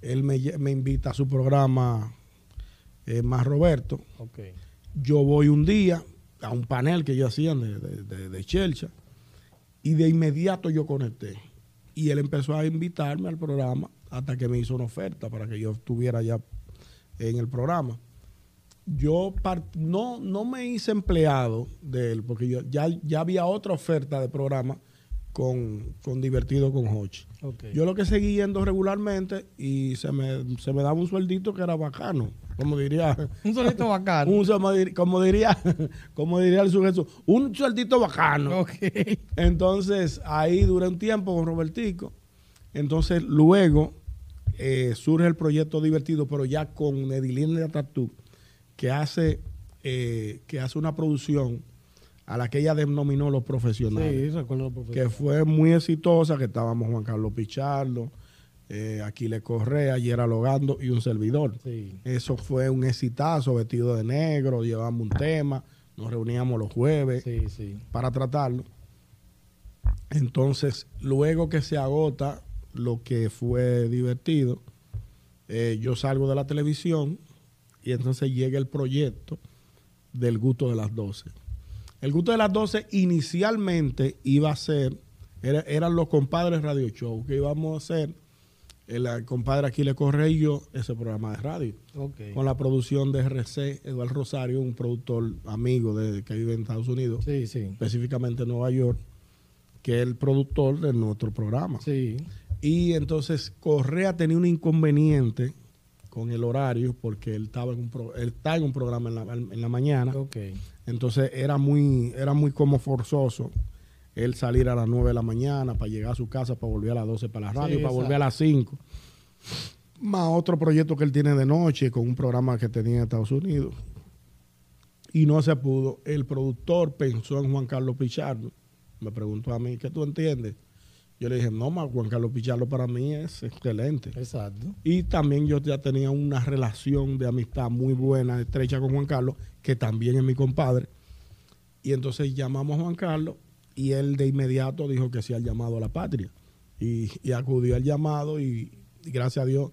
[SPEAKER 2] Él me, me invita a su programa eh, Más Roberto
[SPEAKER 1] ok.
[SPEAKER 2] yo voy un día a un panel que ellos hacían de, de, de- de Chelcha y de inmediato yo conecté. Y él empezó a invitarme al programa hasta que me hizo una oferta para que yo estuviera ya en el programa. Yo no, no me hice empleado de él porque yo, ya, ya había otra oferta de programa con, con Divertido con Hochi. Yo lo que seguí yendo regularmente y se me, se me daba un sueldito que era bacano, como diría
[SPEAKER 1] Un solito bacano.
[SPEAKER 2] un, como dir- como diría, como diría el sujeto, un sueldito bacano. Entonces, ahí duré un tiempo con Robertico. Entonces, luego eh, surge el proyecto divertido, pero ya con Edilina Tatú, que hace, eh, que hace una producción a la que ella denominó los profesionales
[SPEAKER 1] Sí, recuerdo, profesor.
[SPEAKER 2] que fue muy exitosa, que estábamos Juan Carlos Pichardo, eh, Aquiles Correa, Gerald Logando y un servidor.
[SPEAKER 1] Sí.
[SPEAKER 2] Eso fue un exitazo, vestido de negro, llevamos un tema, nos reuníamos los jueves
[SPEAKER 1] Sí, sí.
[SPEAKER 2] para tratarlo. Entonces, luego que se agota lo que fue divertido, eh, yo salgo de la televisión y entonces llega el proyecto del gusto de las 12. El gusto de las 12 inicialmente iba a ser, era- eran los compadres Radio Show, que íbamos a hacer, el, compadre Aquiles Correa y yo, ese programa de radio
[SPEAKER 1] Ok.
[SPEAKER 2] con la producción de RC, Eduardo Rosario, un productor amigo de, que vive en Estados Unidos,
[SPEAKER 1] Sí, sí.
[SPEAKER 2] específicamente en Nueva York, que es el productor de nuestro programa.
[SPEAKER 1] Sí.
[SPEAKER 2] Y entonces Correa tenía un inconveniente con el horario porque él estaba en un, pro- él está en un programa en la, en la mañana.
[SPEAKER 1] Ok.
[SPEAKER 2] Entonces era muy, era muy como forzoso él salir a las 9 de la mañana para llegar a su casa, para volver a las 12 para la radio,
[SPEAKER 1] Sí,
[SPEAKER 2] para volver a las 5. Más otro proyecto que él tiene de noche con un programa que tenía en Estados Unidos. Y no se pudo. El productor pensó en Juan Carlos Pichardo. Me preguntó a mí, ¿qué tú entiendes? Yo le dije, no, ma, Juan Carlos Pichardo para mí es excelente.
[SPEAKER 1] Exacto.
[SPEAKER 2] Y también yo ya tenía una relación de amistad muy buena, estrecha con Juan Carlos, que también es mi compadre. Y entonces llamamos a Juan Carlos y él de inmediato dijo que sí al llamado a la patria. Y, y acudió al llamado y, gracias a Dios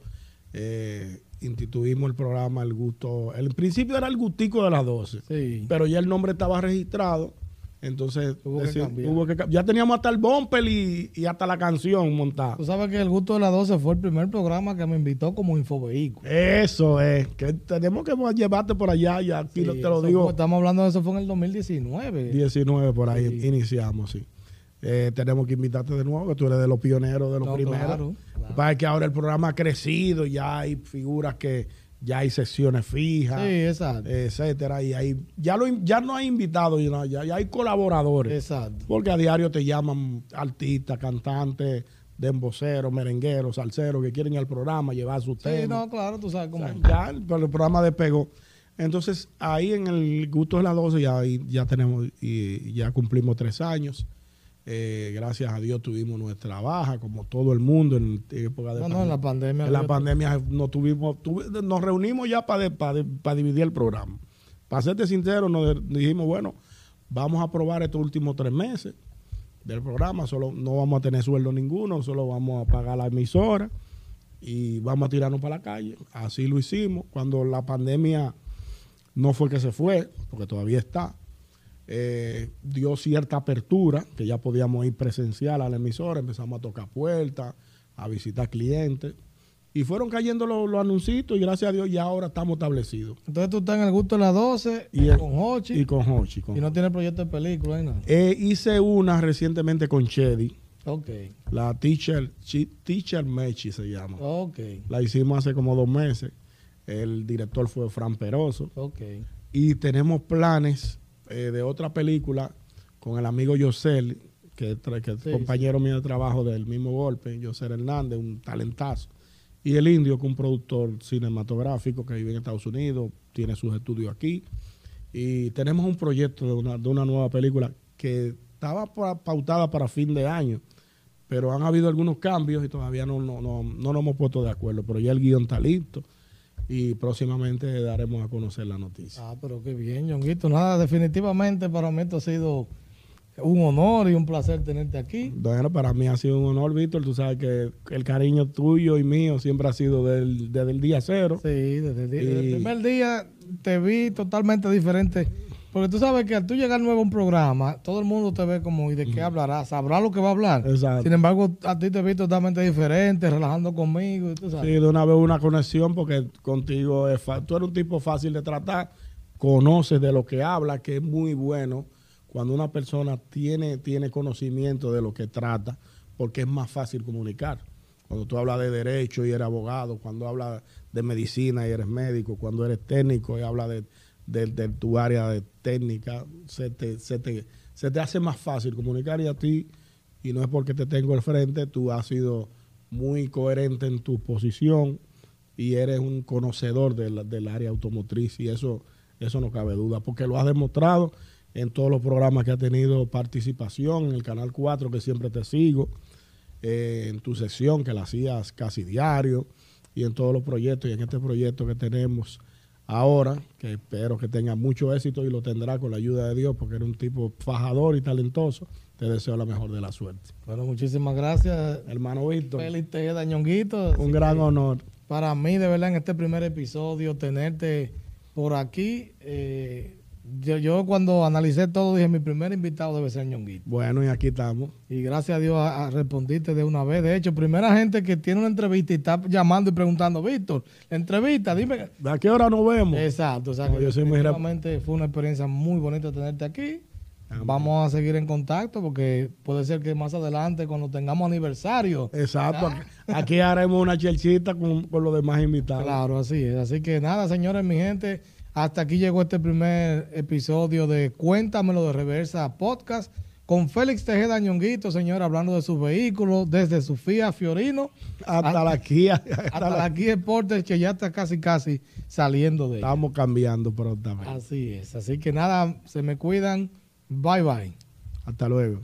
[SPEAKER 2] eh, instituimos el programa El Gusto. El principio era el Gustico de las 12,
[SPEAKER 1] Sí.
[SPEAKER 2] pero ya el nombre estaba registrado. Entonces
[SPEAKER 1] Hubo que cambiar.
[SPEAKER 2] hubo que ca- ya teníamos hasta el bumper y, y hasta la canción montada.
[SPEAKER 1] Tú sabes que El Gusto de las 12 fue el primer programa que me invitó como infovehículo.
[SPEAKER 2] Eso es, que tenemos que llevarte por allá y aquí
[SPEAKER 1] Sí,
[SPEAKER 2] te lo digo.
[SPEAKER 1] fue- estamos hablando de eso fue en el 2019.
[SPEAKER 2] 19 por ahí
[SPEAKER 1] Sí.
[SPEAKER 2] iniciamos, sí. Eh, tenemos que invitarte de nuevo, que tú eres de los pioneros, de los
[SPEAKER 1] No,
[SPEAKER 2] primeros.
[SPEAKER 1] claro, claro.
[SPEAKER 2] Para que ahora el programa ha crecido, ya hay figuras que ya hay secciones fijas,
[SPEAKER 1] Sí, exacto.
[SPEAKER 2] etcétera, y hay, ya, lo, ya no hay invitados, ya, hay colaboradores.
[SPEAKER 1] Exacto.
[SPEAKER 2] Porque a diario te llaman artistas, cantantes, demboceros, merengueros, salseros que quieren ir al programa, llevar sus
[SPEAKER 1] Sí,
[SPEAKER 2] temas.
[SPEAKER 1] no, claro, tú sabes
[SPEAKER 2] O
[SPEAKER 1] cómo.
[SPEAKER 2] sea, ya el, el programa despegó. Entonces, ahí en el gusto de las 12 ya, ahí ya tenemos y ya cumplimos tres años. Eh, gracias a Dios tuvimos nuestra baja, como todo el mundo en época de
[SPEAKER 1] No, no, en la pandemia.
[SPEAKER 2] en la pandemia no tuvimos, tuvi- nos reunimos ya para dividir el programa. Para serte sincero, nos dijimos, bueno, vamos a probar estos últimos tres meses del programa, solo no vamos a tener sueldo ninguno, solo vamos a pagar la emisora y vamos a tirarnos para la calle. Así lo hicimos. Cuando la pandemia no fue que se fue, porque todavía está, eh, dio cierta apertura, que ya podíamos ir presencial a la emisora, empezamos a tocar puertas, a visitar clientes, y fueron cayendo los, los anuncios y gracias a Dios ya ahora estamos establecidos.
[SPEAKER 1] Entonces tú estás en el gusto de las 12
[SPEAKER 2] Y el-
[SPEAKER 1] con Hochi
[SPEAKER 2] Y
[SPEAKER 1] y,
[SPEAKER 2] con Hochi. con-
[SPEAKER 1] no tienes proyecto de película.
[SPEAKER 2] Eh, hice una recientemente con Chedi,
[SPEAKER 1] Ok,
[SPEAKER 2] la Teacher, Teacher Mechi se llama.
[SPEAKER 1] ok,
[SPEAKER 2] La hicimos hace como dos meses. El director fue Fran Peroso.
[SPEAKER 1] ok.
[SPEAKER 2] Y tenemos planes eh, de otra película con el amigo Yosel, que, que es
[SPEAKER 1] Sí,
[SPEAKER 2] compañero mío de trabajo del mismo golpe, Yosel Hernández, un talentazo. Y el indio, que es un productor cinematográfico que vive en Estados Unidos, tiene sus estudios aquí. Y tenemos un proyecto de una, de una nueva película que estaba pa- pautada para fin de año, pero han habido algunos cambios y todavía no, no, no, no nos hemos puesto de acuerdo. Pero ya el guion está listo y próximamente daremos a conocer la noticia.
[SPEAKER 1] Ah, pero qué bien, Ñonguito. Nada, definitivamente para mí esto ha sido un honor y un placer tenerte aquí.
[SPEAKER 2] Bueno, para mí ha sido un honor, Víctor. Tú sabes que el cariño tuyo y mío siempre ha sido del- desde el día cero.
[SPEAKER 1] Sí, desde el, di- desde el primer día te vi totalmente diferente. Porque tú sabes que al tú llegar nuevo a un programa, todo el mundo te ve como, ¿y de qué hablará? Sabrá lo que va a hablar.
[SPEAKER 2] Exacto.
[SPEAKER 1] Sin embargo, a ti te vi totalmente diferente, relajando conmigo, y tú
[SPEAKER 2] Sí,
[SPEAKER 1] sabes.
[SPEAKER 2] de una vez una conexión porque contigo es tú eres un tipo fácil de tratar, conoces de lo que habla, que es muy bueno cuando una persona tiene, tiene conocimiento de lo que trata, porque es más fácil comunicar. Cuando tú hablas de derecho y eres abogado, cuando hablas de medicina y eres médico, cuando eres técnico y hablas de, de- de tu área de técnica, se te, se, te, se te hace más fácil comunicar y a ti, y no es porque te tengo al frente, tú has sido muy coherente en tu posición y eres un conocedor del, del área automotriz y eso, eso no cabe duda, porque lo has demostrado en todos los programas que ha tenido participación, en el Canal 4 que siempre te sigo, eh, en tu sesión que la hacías casi diario y en todos los proyectos y en este proyecto que tenemos ahora, que espero que tenga mucho éxito y lo tendrá con la ayuda de Dios, porque eres un tipo fajador y talentoso, te deseo la mejor de la suerte.
[SPEAKER 1] Bueno, muchísimas gracias.
[SPEAKER 2] Hermano Víctor,
[SPEAKER 1] Félix Tejeda Ñonguito. Así
[SPEAKER 2] un gran honor.
[SPEAKER 1] Para mí, de verdad, en este primer episodio, tenerte por aquí. eh, yo, yo cuando analicé todo dije, mi primer invitado debe ser Ñonguito.
[SPEAKER 2] Bueno, y aquí estamos.
[SPEAKER 1] Y gracias a Dios a, a respondiste de una vez. De hecho, primera gente que tiene una entrevista y está llamando y preguntando, Víctor, entrevista, dime.
[SPEAKER 2] ¿A qué hora nos vemos?
[SPEAKER 1] Exacto, o sea
[SPEAKER 2] No,
[SPEAKER 1] que
[SPEAKER 2] yo soy muy
[SPEAKER 1] fue una experiencia muy bonita tenerte aquí. Vamos a seguir en contacto porque puede ser que más adelante, cuando tengamos aniversario,
[SPEAKER 2] Exacto. Aquí, aquí haremos una chelchita con, con los demás invitados.
[SPEAKER 1] Claro, así es. Así que nada, señores, mi gente, hasta aquí llegó este primer episodio de Cuéntamelo de Reversa Podcast con Félix Tejeda Ñonguito, señor, hablando de sus vehículos, desde su Fiat Fiorino
[SPEAKER 2] Hasta la Kia.
[SPEAKER 1] hasta la Kia Sportage, que ya está casi, casi saliendo de ella.
[SPEAKER 2] Estamos cambiando prontamente.
[SPEAKER 1] Así es. Así que nada, se me cuidan. Bye, bye.
[SPEAKER 2] Hasta luego.